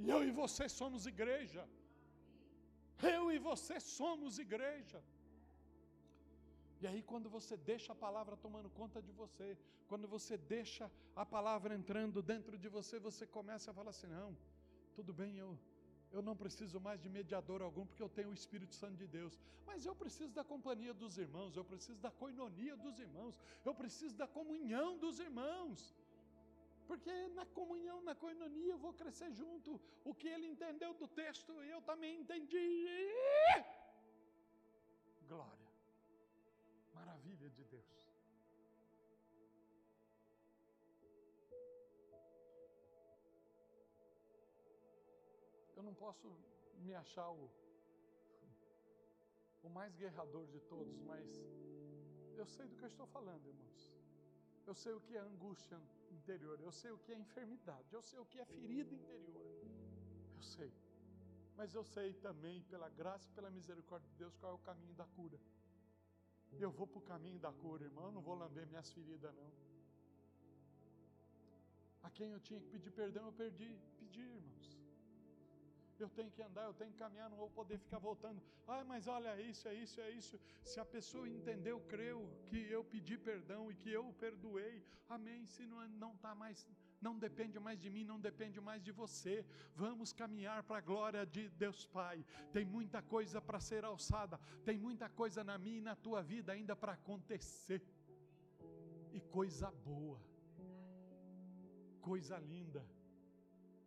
E eu e você somos igreja. Eu e você somos igreja. E aí, quando você deixa a palavra tomando conta de você, quando você deixa a palavra entrando dentro de você, você começa a falar assim: não, tudo bem, eu, eu não preciso mais de mediador algum, porque eu tenho o Espírito Santo de Deus. Mas eu preciso da companhia dos irmãos, eu preciso da coinonia dos irmãos, eu preciso da comunhão dos irmãos. Porque na comunhão, na coinonia, eu vou crescer junto. O que ele entendeu do texto, eu também entendi. Glória. Maravilha de Deus. Eu não posso me achar o, o mais guerrador de todos, mas eu sei do que eu estou falando, irmãos. Eu sei o que é angústia interior, eu sei o que é enfermidade, eu sei o que é ferida interior. Eu sei. Mas eu sei também, pela graça e pela misericórdia de Deus, qual é o caminho da cura. Eu vou para o caminho da cura, irmão. Eu não vou lamber minhas feridas, não. A quem eu tinha que pedir perdão, eu perdi. Pedi, irmãos eu tenho que andar, eu tenho que caminhar, não vou poder ficar voltando. Ah, mas olha isso, é isso, é isso. Se a pessoa entendeu, creu que eu pedi perdão e que eu o perdoei, amém. Se não não está mais, não depende mais de mim, não depende mais de você. Vamos caminhar para a glória de Deus Pai. Tem muita coisa para ser alçada, tem muita coisa na minha e na tua vida ainda para acontecer. E coisa boa, coisa linda,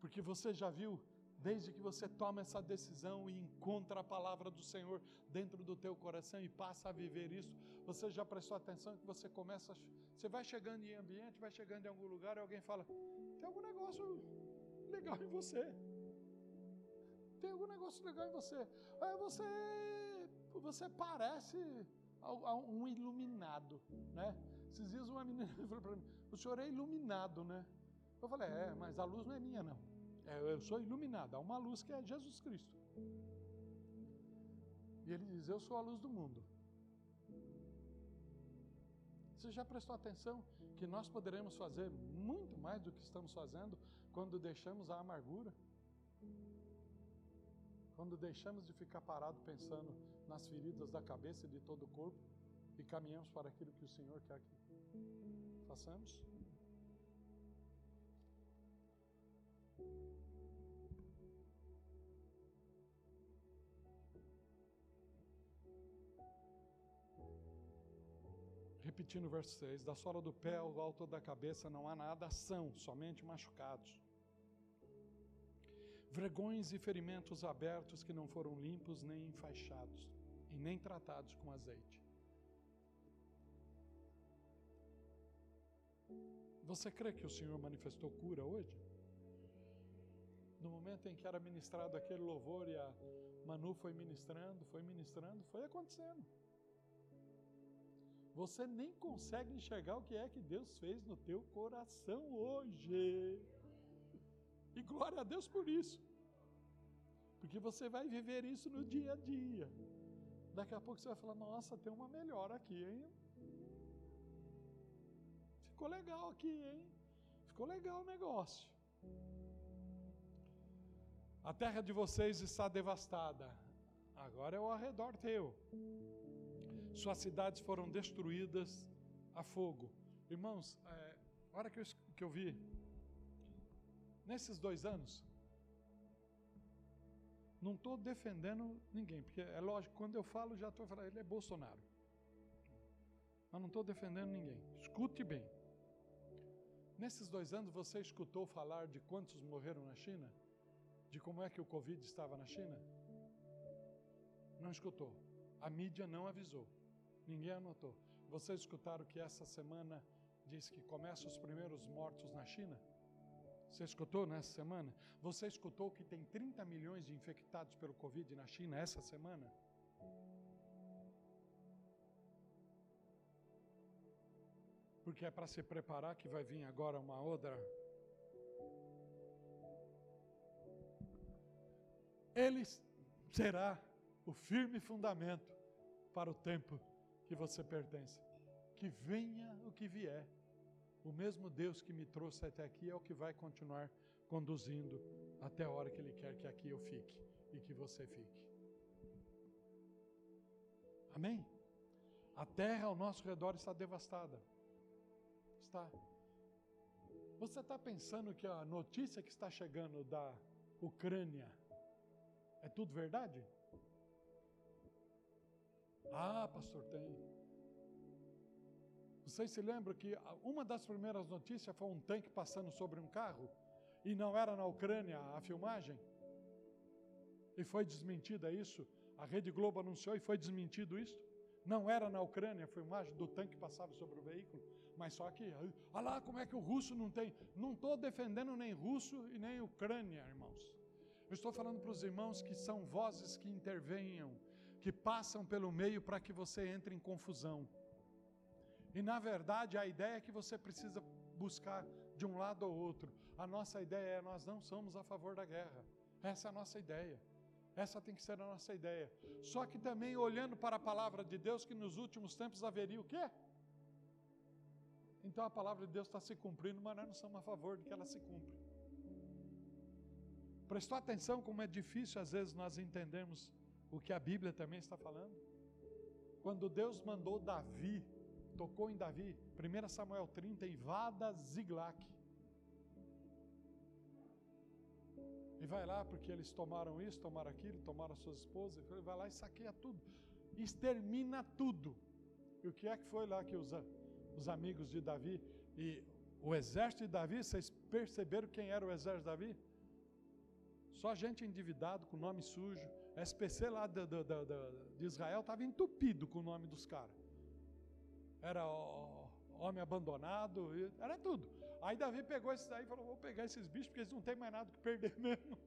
porque você já viu Desde que você toma essa decisão e encontra a palavra do Senhor dentro do teu coração e passa a viver isso, você já prestou atenção que você começa, você vai chegando em ambiente, vai chegando em algum lugar e alguém fala: "Tem algum negócio legal em você". Tem algum negócio legal em você. Aí você você parece um iluminado, né? Esses dias uma menina *laughs* falou para mim: "O senhor é iluminado, né?" Eu falei: "É, mas a luz não é minha não". É, eu sou iluminado, há uma luz que é Jesus Cristo. E ele diz: Eu sou a luz do mundo. Você já prestou atenção que nós poderemos fazer muito mais do que estamos fazendo quando deixamos a amargura? Quando deixamos de ficar parado pensando nas feridas da cabeça e de todo o corpo e caminhamos para aquilo que o Senhor quer que façamos? Repetindo o verso 6: Da sola do pé ao alto da cabeça não há nada ação, somente machucados. Vergões e ferimentos abertos que não foram limpos nem enfaixados, e nem tratados com azeite. Você crê que o Senhor manifestou cura hoje? No momento em que era ministrado aquele louvor e a Manu foi ministrando, foi ministrando, foi acontecendo. Você nem consegue enxergar o que é que Deus fez no teu coração hoje. E glória a Deus por isso. Porque você vai viver isso no dia a dia. Daqui a pouco você vai falar: Nossa, tem uma melhor aqui, hein? Ficou legal aqui, hein? Ficou legal o negócio. A terra de vocês está devastada. Agora é o arredor teu. Suas cidades foram destruídas a fogo. Irmãos, é, a hora que eu, que eu vi, nesses dois anos, não estou defendendo ninguém, porque é lógico, quando eu falo, já estou falando, ele é Bolsonaro. Mas não estou defendendo ninguém. Escute bem. Nesses dois anos, você escutou falar de quantos morreram na China? de como é que o Covid estava na China? Não escutou. A mídia não avisou. Ninguém anotou. Vocês escutaram que essa semana diz que começam os primeiros mortos na China? Você escutou nessa semana? Você escutou que tem 30 milhões de infectados pelo Covid na China essa semana? Porque é para se preparar que vai vir agora uma outra Ele será o firme fundamento para o tempo que você pertence. Que venha o que vier. O mesmo Deus que me trouxe até aqui é o que vai continuar conduzindo até a hora que Ele quer que aqui eu fique e que você fique. Amém? A terra ao nosso redor está devastada. Está. Você está pensando que a notícia que está chegando da Ucrânia é tudo verdade? Ah, pastor, tem. Vocês se lembram que uma das primeiras notícias foi um tanque passando sobre um carro? E não era na Ucrânia a filmagem? E foi desmentida isso? A Rede Globo anunciou e foi desmentido isso? Não era na Ucrânia a filmagem do tanque que passava sobre o veículo? Mas só que, olha lá como é que o russo não tem. Não estou defendendo nem russo e nem Ucrânia, irmãos. Eu estou falando para os irmãos que são vozes que intervenham, que passam pelo meio para que você entre em confusão. E na verdade a ideia é que você precisa buscar de um lado ou outro. A nossa ideia é: nós não somos a favor da guerra. Essa é a nossa ideia. Essa tem que ser a nossa ideia. Só que também olhando para a palavra de Deus, que nos últimos tempos haveria o quê? Então a palavra de Deus está se cumprindo, mas nós não somos a favor de que ela se cumpra. Prestou atenção como é difícil às vezes nós entendermos o que a Bíblia também está falando? Quando Deus mandou Davi, tocou em Davi, 1 Samuel 30, invada Ziglac. E vai lá, porque eles tomaram isso, tomaram aquilo, tomaram as suas esposas, ele vai lá e saqueia tudo, extermina tudo. E o que é que foi lá que os, os amigos de Davi e o exército de Davi, vocês perceberam quem era o exército de Davi? Só gente endividado, com nome sujo. SPC lá de, de, Israel estava entupido com o nome dos caras. Era homem abandonado, era tudo. Aí Davi pegou esses aí e falou: vou pegar esses bichos, porque eles não têm mais nada que perder *laughs* mesmo.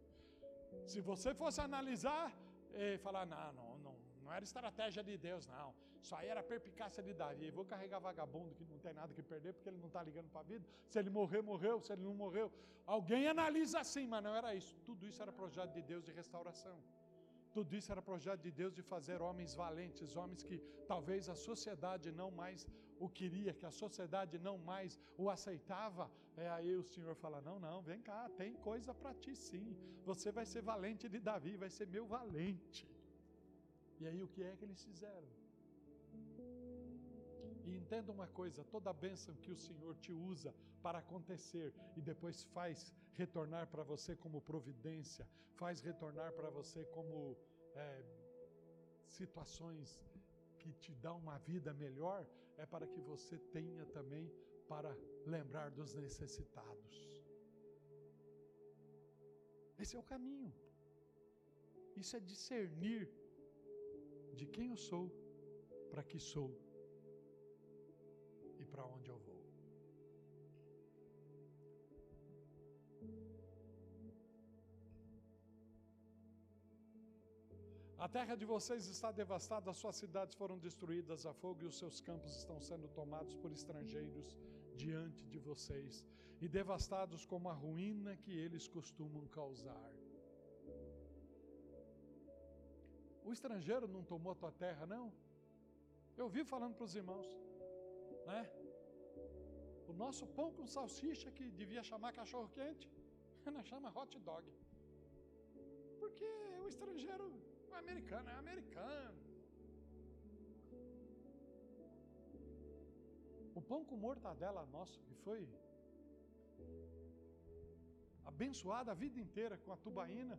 Se você fosse analisar e falar, não, não, não, não era estratégia de Deus, não. Isso aí era perpicácia de Davi. Vou carregar vagabundo que não tem nada que perder, porque ele não está ligando para a vida. Se ele morrer, morreu. Se ele não morreu. Alguém analisa assim, mas não era isso. Tudo isso era projeto de Deus de restauração. Tudo isso era projeto de Deus de fazer homens valentes, homens que talvez a sociedade não mais o queria, que a sociedade não mais o aceitava. É aí o Senhor fala: Não, não, vem cá, tem coisa para ti sim. Você vai ser valente de Davi, vai ser meu valente. E aí o que é que eles fizeram? E entenda uma coisa: toda bênção que o Senhor te usa para acontecer e depois faz retornar para você como providência, faz retornar para você como é, situações que te dão uma vida melhor, é para que você tenha também para lembrar dos necessitados. Esse é o caminho. Isso é discernir de quem eu sou, para que sou para onde eu vou. A terra de vocês está devastada, as suas cidades foram destruídas a fogo e os seus campos estão sendo tomados por estrangeiros diante de vocês e devastados como a ruína que eles costumam causar. O estrangeiro não tomou a tua terra, não? Eu vi falando para os irmãos, né? O nosso pão com salsicha que devia chamar cachorro quente, *laughs* não chama hot dog. Porque o estrangeiro é americano, é americano. O pão com mortadela nosso, que foi abençoado a vida inteira com a tubaína,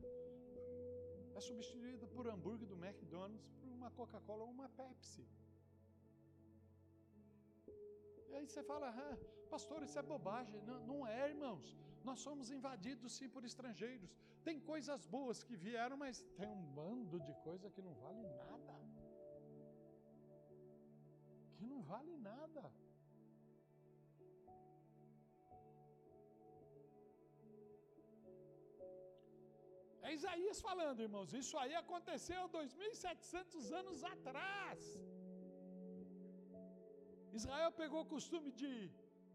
é substituída por hambúrguer do McDonald's, por uma Coca-Cola ou uma Pepsi. E aí você fala, ah, pastor, isso é bobagem. Não, não é, irmãos. Nós somos invadidos sim por estrangeiros. Tem coisas boas que vieram, mas tem um bando de coisa que não vale nada. Que não vale nada. É Isaías falando, irmãos. Isso aí aconteceu 2.700 anos atrás. Israel pegou o costume de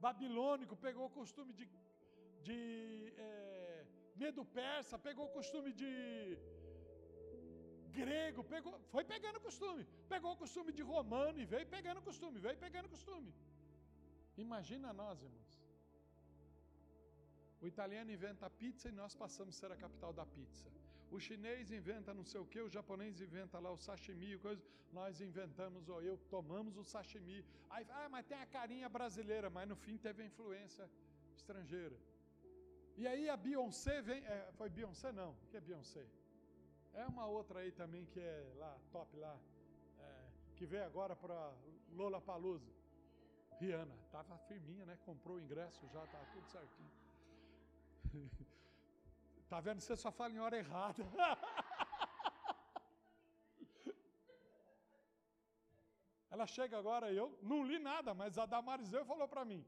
babilônico, pegou o costume de de é, medo persa, pegou o costume de grego, pegou, foi pegando costume, pegou o costume de romano e veio pegando costume, veio pegando costume. Imagina nós, irmãos. O italiano inventa a pizza e nós passamos a ser a capital da pizza. O chinês inventa não sei o que, o japonês inventa lá o sashimi, coisa, nós inventamos, ou eu tomamos o sashimi. Aí, ah, mas tem a carinha brasileira, mas no fim teve a influência estrangeira. E aí a Beyoncé vem. É, foi Beyoncé não? Que é Beyoncé? É uma outra aí também que é lá, top lá. É, que veio agora para Lola Palusa. Rihanna, tava firminha, né? Comprou o ingresso já, tava tudo certinho. *laughs* tá vendo? Você só fala em hora errada. *laughs* Ela chega agora e eu não li nada, mas a Damariseu falou para mim: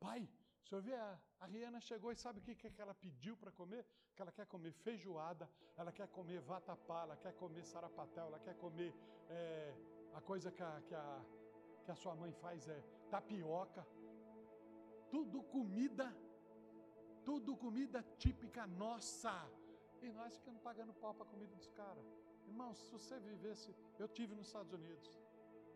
Pai, o senhor vê, a, a chegou e sabe o que, que ela pediu para comer? Que ela quer comer feijoada, ela quer comer vatapá, ela quer comer sarapatel, ela quer comer é, a coisa que a, que, a, que a sua mãe faz é tapioca. Tudo comida, comida típica nossa. E nós ficamos pagando pau para a comida dos caras. Irmãos, se você vivesse, eu tive nos Estados Unidos.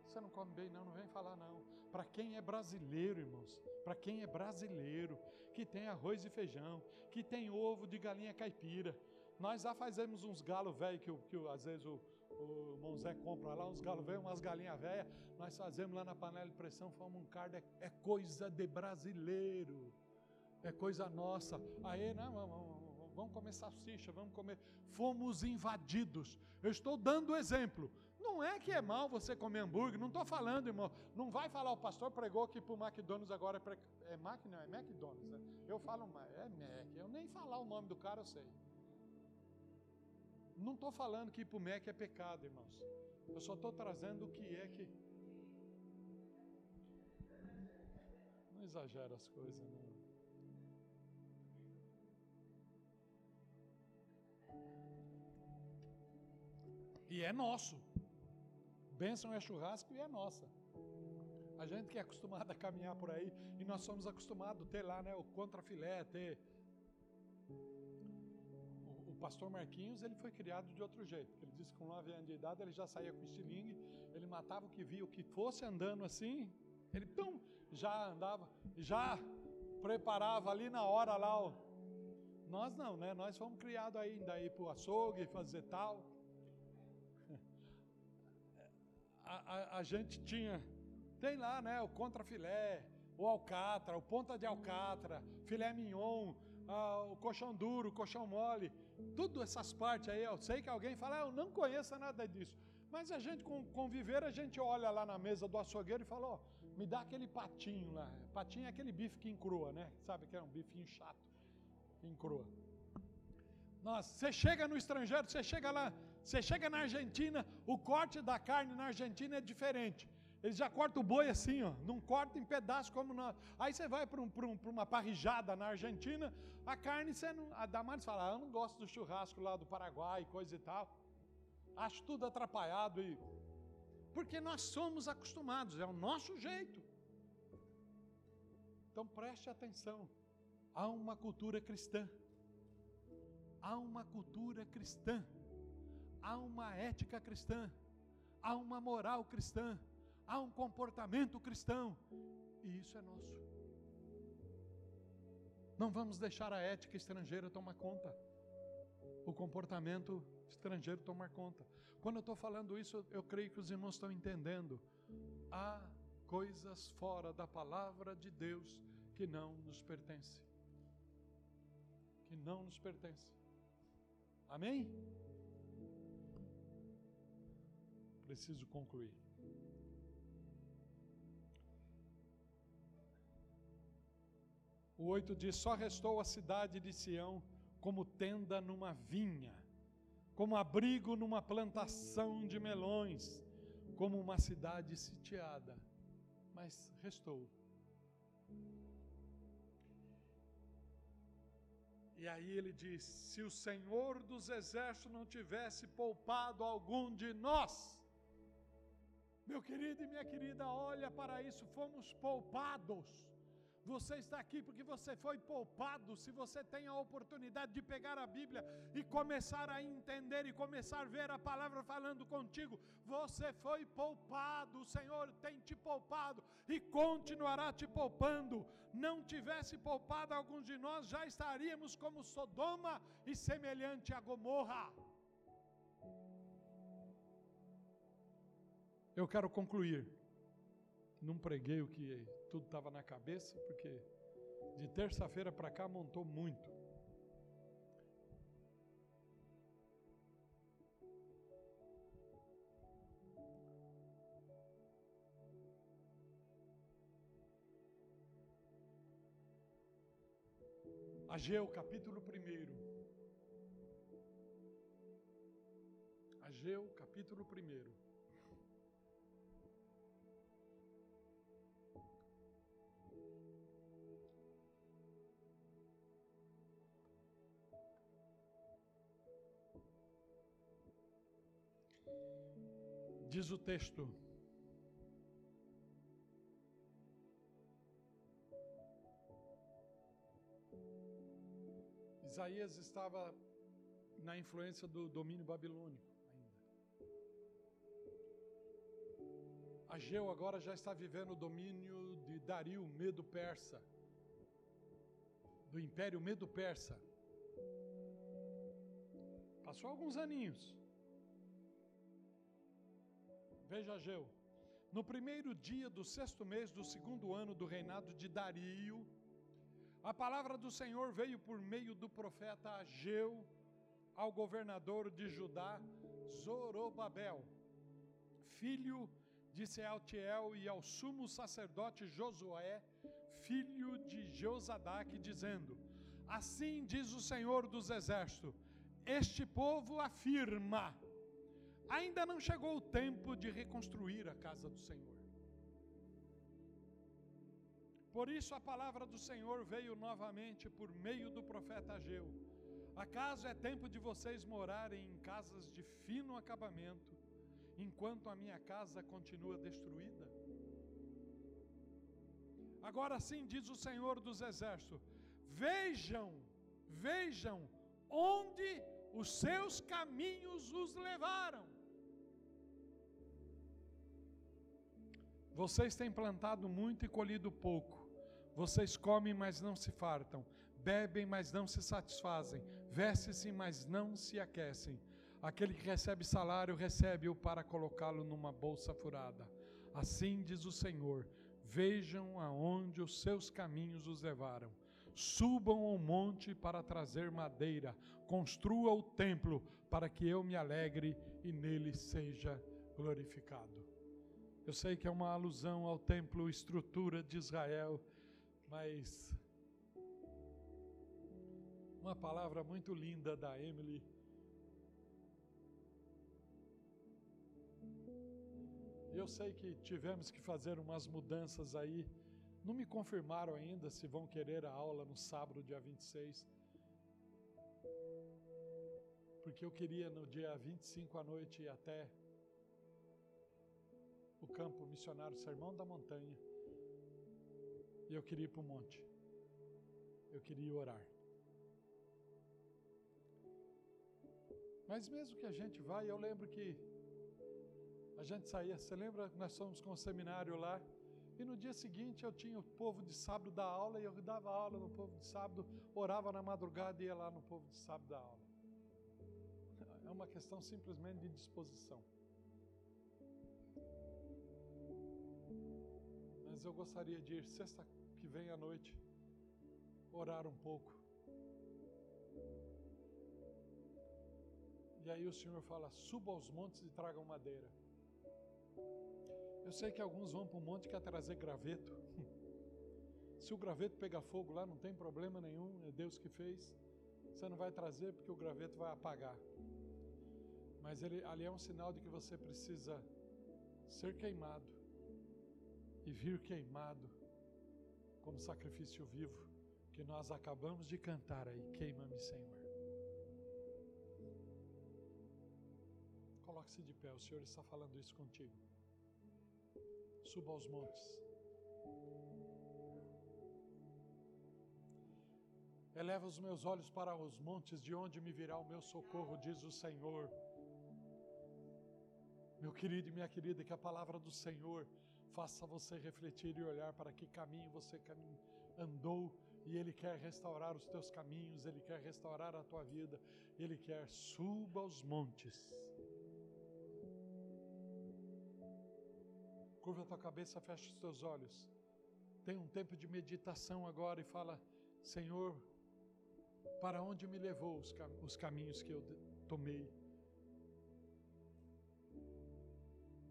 Você não come bem, não, não vem falar não. Para quem é brasileiro, irmãos, para quem é brasileiro, que tem arroz e feijão, que tem ovo de galinha caipira. Nós já fazemos uns galos velhos que, que às vezes o, o Monzé compra lá, uns galos velhos, umas galinhas velhas. Nós fazemos lá na panela de pressão, fomos um carne, é, é coisa de brasileiro, é coisa nossa. Aí, não, vamos, vamos comer salsicha, vamos comer. Fomos invadidos. Eu estou dando exemplo. Não é que é mal você comer hambúrguer, não estou falando, irmão. Não vai falar, o pastor pregou que para o McDonald's agora é, é Mac, não, é McDonald's. Né? Eu falo, é Mac. Eu nem falar o nome do cara eu sei. Não estou falando que ir para o Mac é pecado, irmãos. Eu só estou trazendo o que é que. Não exagera as coisas, não. E é nosso. Bênção é churrasco e é nossa. A gente que é acostumado a caminhar por aí, e nós somos acostumados a ter lá né, o contrafilé, ter. O, o, pastor Marquinhos, ele foi criado de outro jeito. Ele disse que com 9 anos de idade ele já saía com estilingue, ele matava o que via, o que fosse andando assim, ele pum, já andava, já preparava ali na hora lá o. Nós não, né? Nós fomos criados ainda ir para o açougue, fazer tal. A, a, a gente tinha, tem lá, né, o contrafilé, o alcatra, o ponta de alcatra, filé mignon, o colchão duro, o colchão mole, tudo essas partes aí, eu sei que alguém fala, ah, eu não conheço nada disso. Mas a gente, com conviver, a gente olha lá na mesa do açougueiro e fala, ó, oh, me dá aquele patinho lá. Patinho é aquele bife que encrua, né? Sabe que é um bifinho chato, que encrua. Nossa, você chega no estrangeiro, você chega lá, você chega na Argentina, o corte da carne na Argentina é diferente. Eles já cortam o boi assim, ó, não corta em pedaços como nós. Aí você vai para um, um, uma parrijada na Argentina, a carne, você não, a Damares fala, ah, eu não gosto do churrasco lá do Paraguai, coisa e tal. Acho tudo atrapalhado e porque nós somos acostumados, é o nosso jeito. Então preste atenção. Há uma cultura cristã. Há uma cultura cristã há uma ética cristã, há uma moral cristã, há um comportamento cristão, e isso é nosso. Não vamos deixar a ética estrangeira tomar conta, o comportamento estrangeiro tomar conta. Quando eu estou falando isso, eu creio que os irmãos estão entendendo. Há coisas fora da palavra de Deus que não nos pertencem. Que não nos pertencem. Amém? preciso concluir. O 8 diz: Só restou a cidade de Sião como tenda numa vinha, como abrigo numa plantação de melões, como uma cidade sitiada. Mas restou. E aí ele diz: Se o Senhor dos exércitos não tivesse poupado algum de nós, meu querido e minha querida, olha para isso, fomos poupados. Você está aqui porque você foi poupado. Se você tem a oportunidade de pegar a Bíblia e começar a entender e começar a ver a palavra falando contigo, você foi poupado. O Senhor tem te poupado e continuará te poupando. Não tivesse poupado alguns de nós, já estaríamos como Sodoma e semelhante a Gomorra. Eu quero concluir não preguei o que tudo estava na cabeça, porque de terça-feira para cá montou muito. Ageu, capítulo 1. Ageu, capítulo 1. Diz o texto: Isaías estava na influência do domínio babilônico ainda. Ageu agora já está vivendo o domínio de Dario, Medo Persa, do Império Medo Persa. Passou alguns aninhos. Veja Ageu. No primeiro dia do sexto mês do segundo ano do reinado de Dario, a palavra do Senhor veio por meio do profeta Ageu ao governador de Judá, Zorobabel, filho de Sealtiel, e ao sumo sacerdote Josué, filho de Josadaque, dizendo: Assim diz o Senhor dos Exércitos: Este povo afirma: Ainda não chegou o tempo de reconstruir a casa do Senhor. Por isso a palavra do Senhor veio novamente por meio do profeta Ageu. Acaso é tempo de vocês morarem em casas de fino acabamento, enquanto a minha casa continua destruída? Agora sim diz o Senhor dos Exércitos: Vejam, vejam onde os seus caminhos os levaram. Vocês têm plantado muito e colhido pouco. Vocês comem, mas não se fartam, bebem, mas não se satisfazem, vestem-se, mas não se aquecem. Aquele que recebe salário, recebe-o para colocá-lo numa bolsa furada. Assim diz o Senhor: Vejam aonde os seus caminhos os levaram. Subam ao monte para trazer madeira, construa o templo para que eu me alegre e nele seja glorificado. Eu sei que é uma alusão ao templo estrutura de Israel mas uma palavra muito linda da Emily. Eu sei que tivemos que fazer umas mudanças aí. Não me confirmaram ainda se vão querer a aula no sábado, dia 26. Porque eu queria no dia 25 à noite ir até o campo missionário Sermão da Montanha e eu queria ir para o monte. Eu queria orar. Mas mesmo que a gente vá, eu lembro que a gente saía, você lembra nós fomos com o seminário lá? E no dia seguinte eu tinha o povo de sábado da aula e eu dava aula no povo de sábado, orava na madrugada e ia lá no povo de sábado da aula. É uma questão simplesmente de disposição. Eu gostaria de ir sexta que vem à noite orar um pouco. E aí o Senhor fala: suba aos montes e tragam madeira. Eu sei que alguns vão para o monte quer trazer graveto. *laughs* Se o graveto pegar fogo lá, não tem problema nenhum, é Deus que fez. Você não vai trazer porque o graveto vai apagar. Mas ele, ali é um sinal de que você precisa ser queimado e vir queimado como sacrifício vivo que nós acabamos de cantar aí. Queima-me, Senhor. Coloque-se de pé, o Senhor está falando isso contigo. Suba aos montes. Eleva os meus olhos para os montes, de onde me virá o meu socorro, diz o Senhor. Meu querido e minha querida, que a palavra do Senhor faça você refletir e olhar para que caminho você andou e Ele quer restaurar os teus caminhos, Ele quer restaurar a tua vida, Ele quer suba aos montes. Curva a tua cabeça, fecha os teus olhos. Tem um tempo de meditação agora e fala: Senhor, para onde me levou os, cam os caminhos que eu tomei?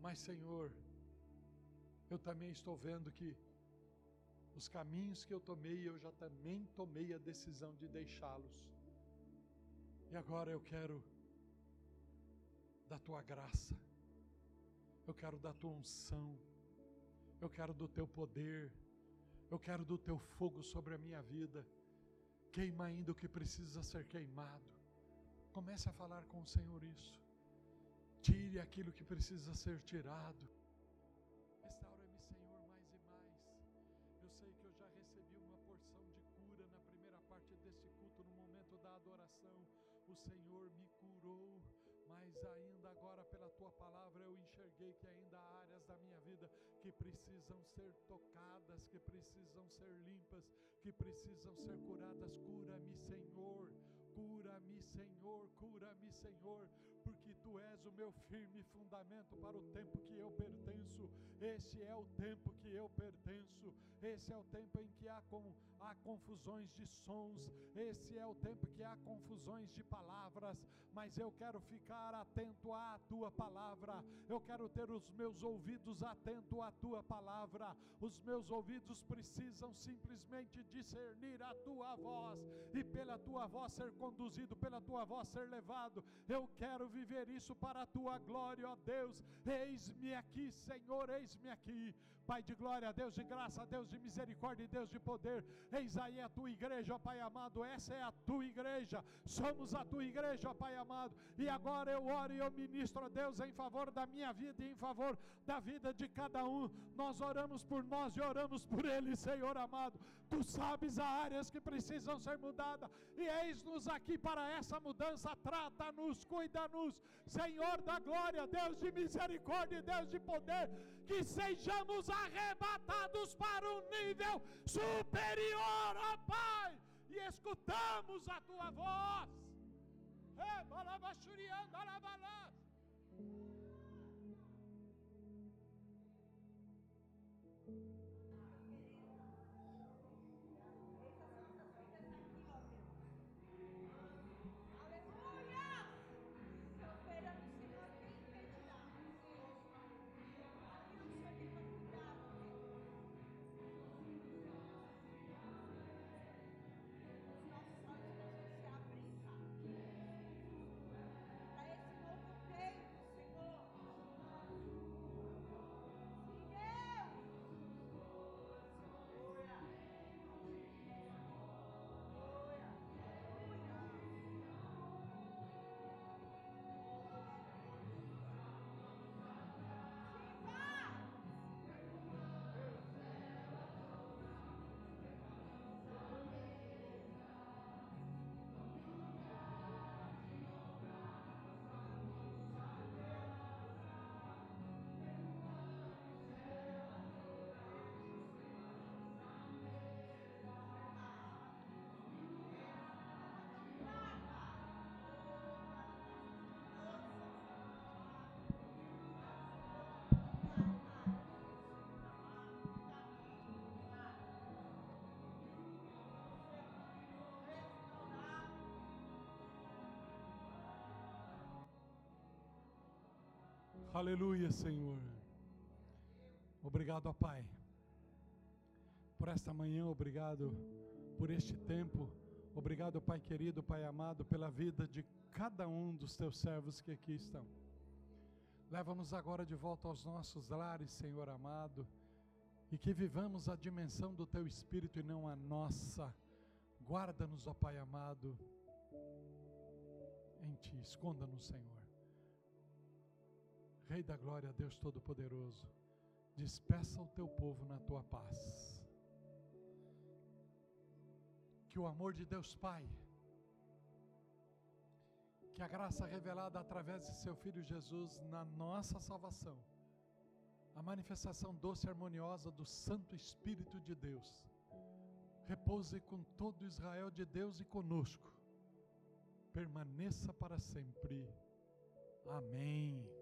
Mas, Senhor, eu também estou vendo que Os caminhos que eu tomei, eu já também tomei a decisão de deixá-los. E agora eu quero da tua graça, eu quero da tua unção, eu quero do teu poder, eu quero do teu fogo sobre a minha vida. Queima ainda o que precisa ser queimado. Comece a falar com o Senhor isso. Tire aquilo que precisa ser tirado. Da minha vida que precisam ser tocadas, que precisam ser limpas, que precisam ser curadas. Cura-me, Senhor. Cura-me, Senhor. Cura-me, Senhor porque tu és o meu firme fundamento para o tempo que eu pertenço. Este é o tempo que eu pertenço. Esse é o tempo em que há, com, há confusões de sons. Esse é o tempo que há confusões de palavras. Mas eu quero ficar atento à tua palavra. Eu quero ter os meus ouvidos atentos à tua palavra. Os meus ouvidos precisam simplesmente discernir a tua voz e pela tua voz ser conduzido, pela tua voz ser levado. Eu quero viver isso para a tua glória, ó Deus. Eis-me aqui, Senhor, eis-me aqui. Pai de glória, Deus de graça, Deus de misericórdia Deus de poder. Eis aí a tua igreja, ó Pai amado. Essa é a tua igreja. Somos a tua igreja, ó Pai amado. E agora eu oro e eu ministro a Deus em favor da minha vida e em favor da vida de cada um. Nós oramos por nós e oramos por ele, Senhor amado. Tu sabes as áreas que precisam ser mudadas. E eis-nos aqui para essa mudança. Trata-nos, cuida-nos, Senhor da glória, Deus de misericórdia Deus de poder que sejamos arrebatados para um nível superior, ó Pai, e escutamos a tua voz. É, Aleluia, Senhor. Obrigado, Pai, por esta manhã, obrigado por este tempo. Obrigado, Pai querido, Pai amado, pela vida de cada um dos teus servos que aqui estão. Leva-nos agora de volta aos nossos lares, Senhor amado, e que vivamos a dimensão do teu espírito e não a nossa. Guarda-nos, ó Pai amado, em ti, esconda-nos, Senhor. Rei da glória, Deus Todo-Poderoso, despeça o teu povo na tua paz. Que o amor de Deus Pai, que a graça revelada através de seu Filho Jesus na nossa salvação, a manifestação doce e harmoniosa do Santo Espírito de Deus, repouse com todo Israel de Deus e conosco, permaneça para sempre. Amém.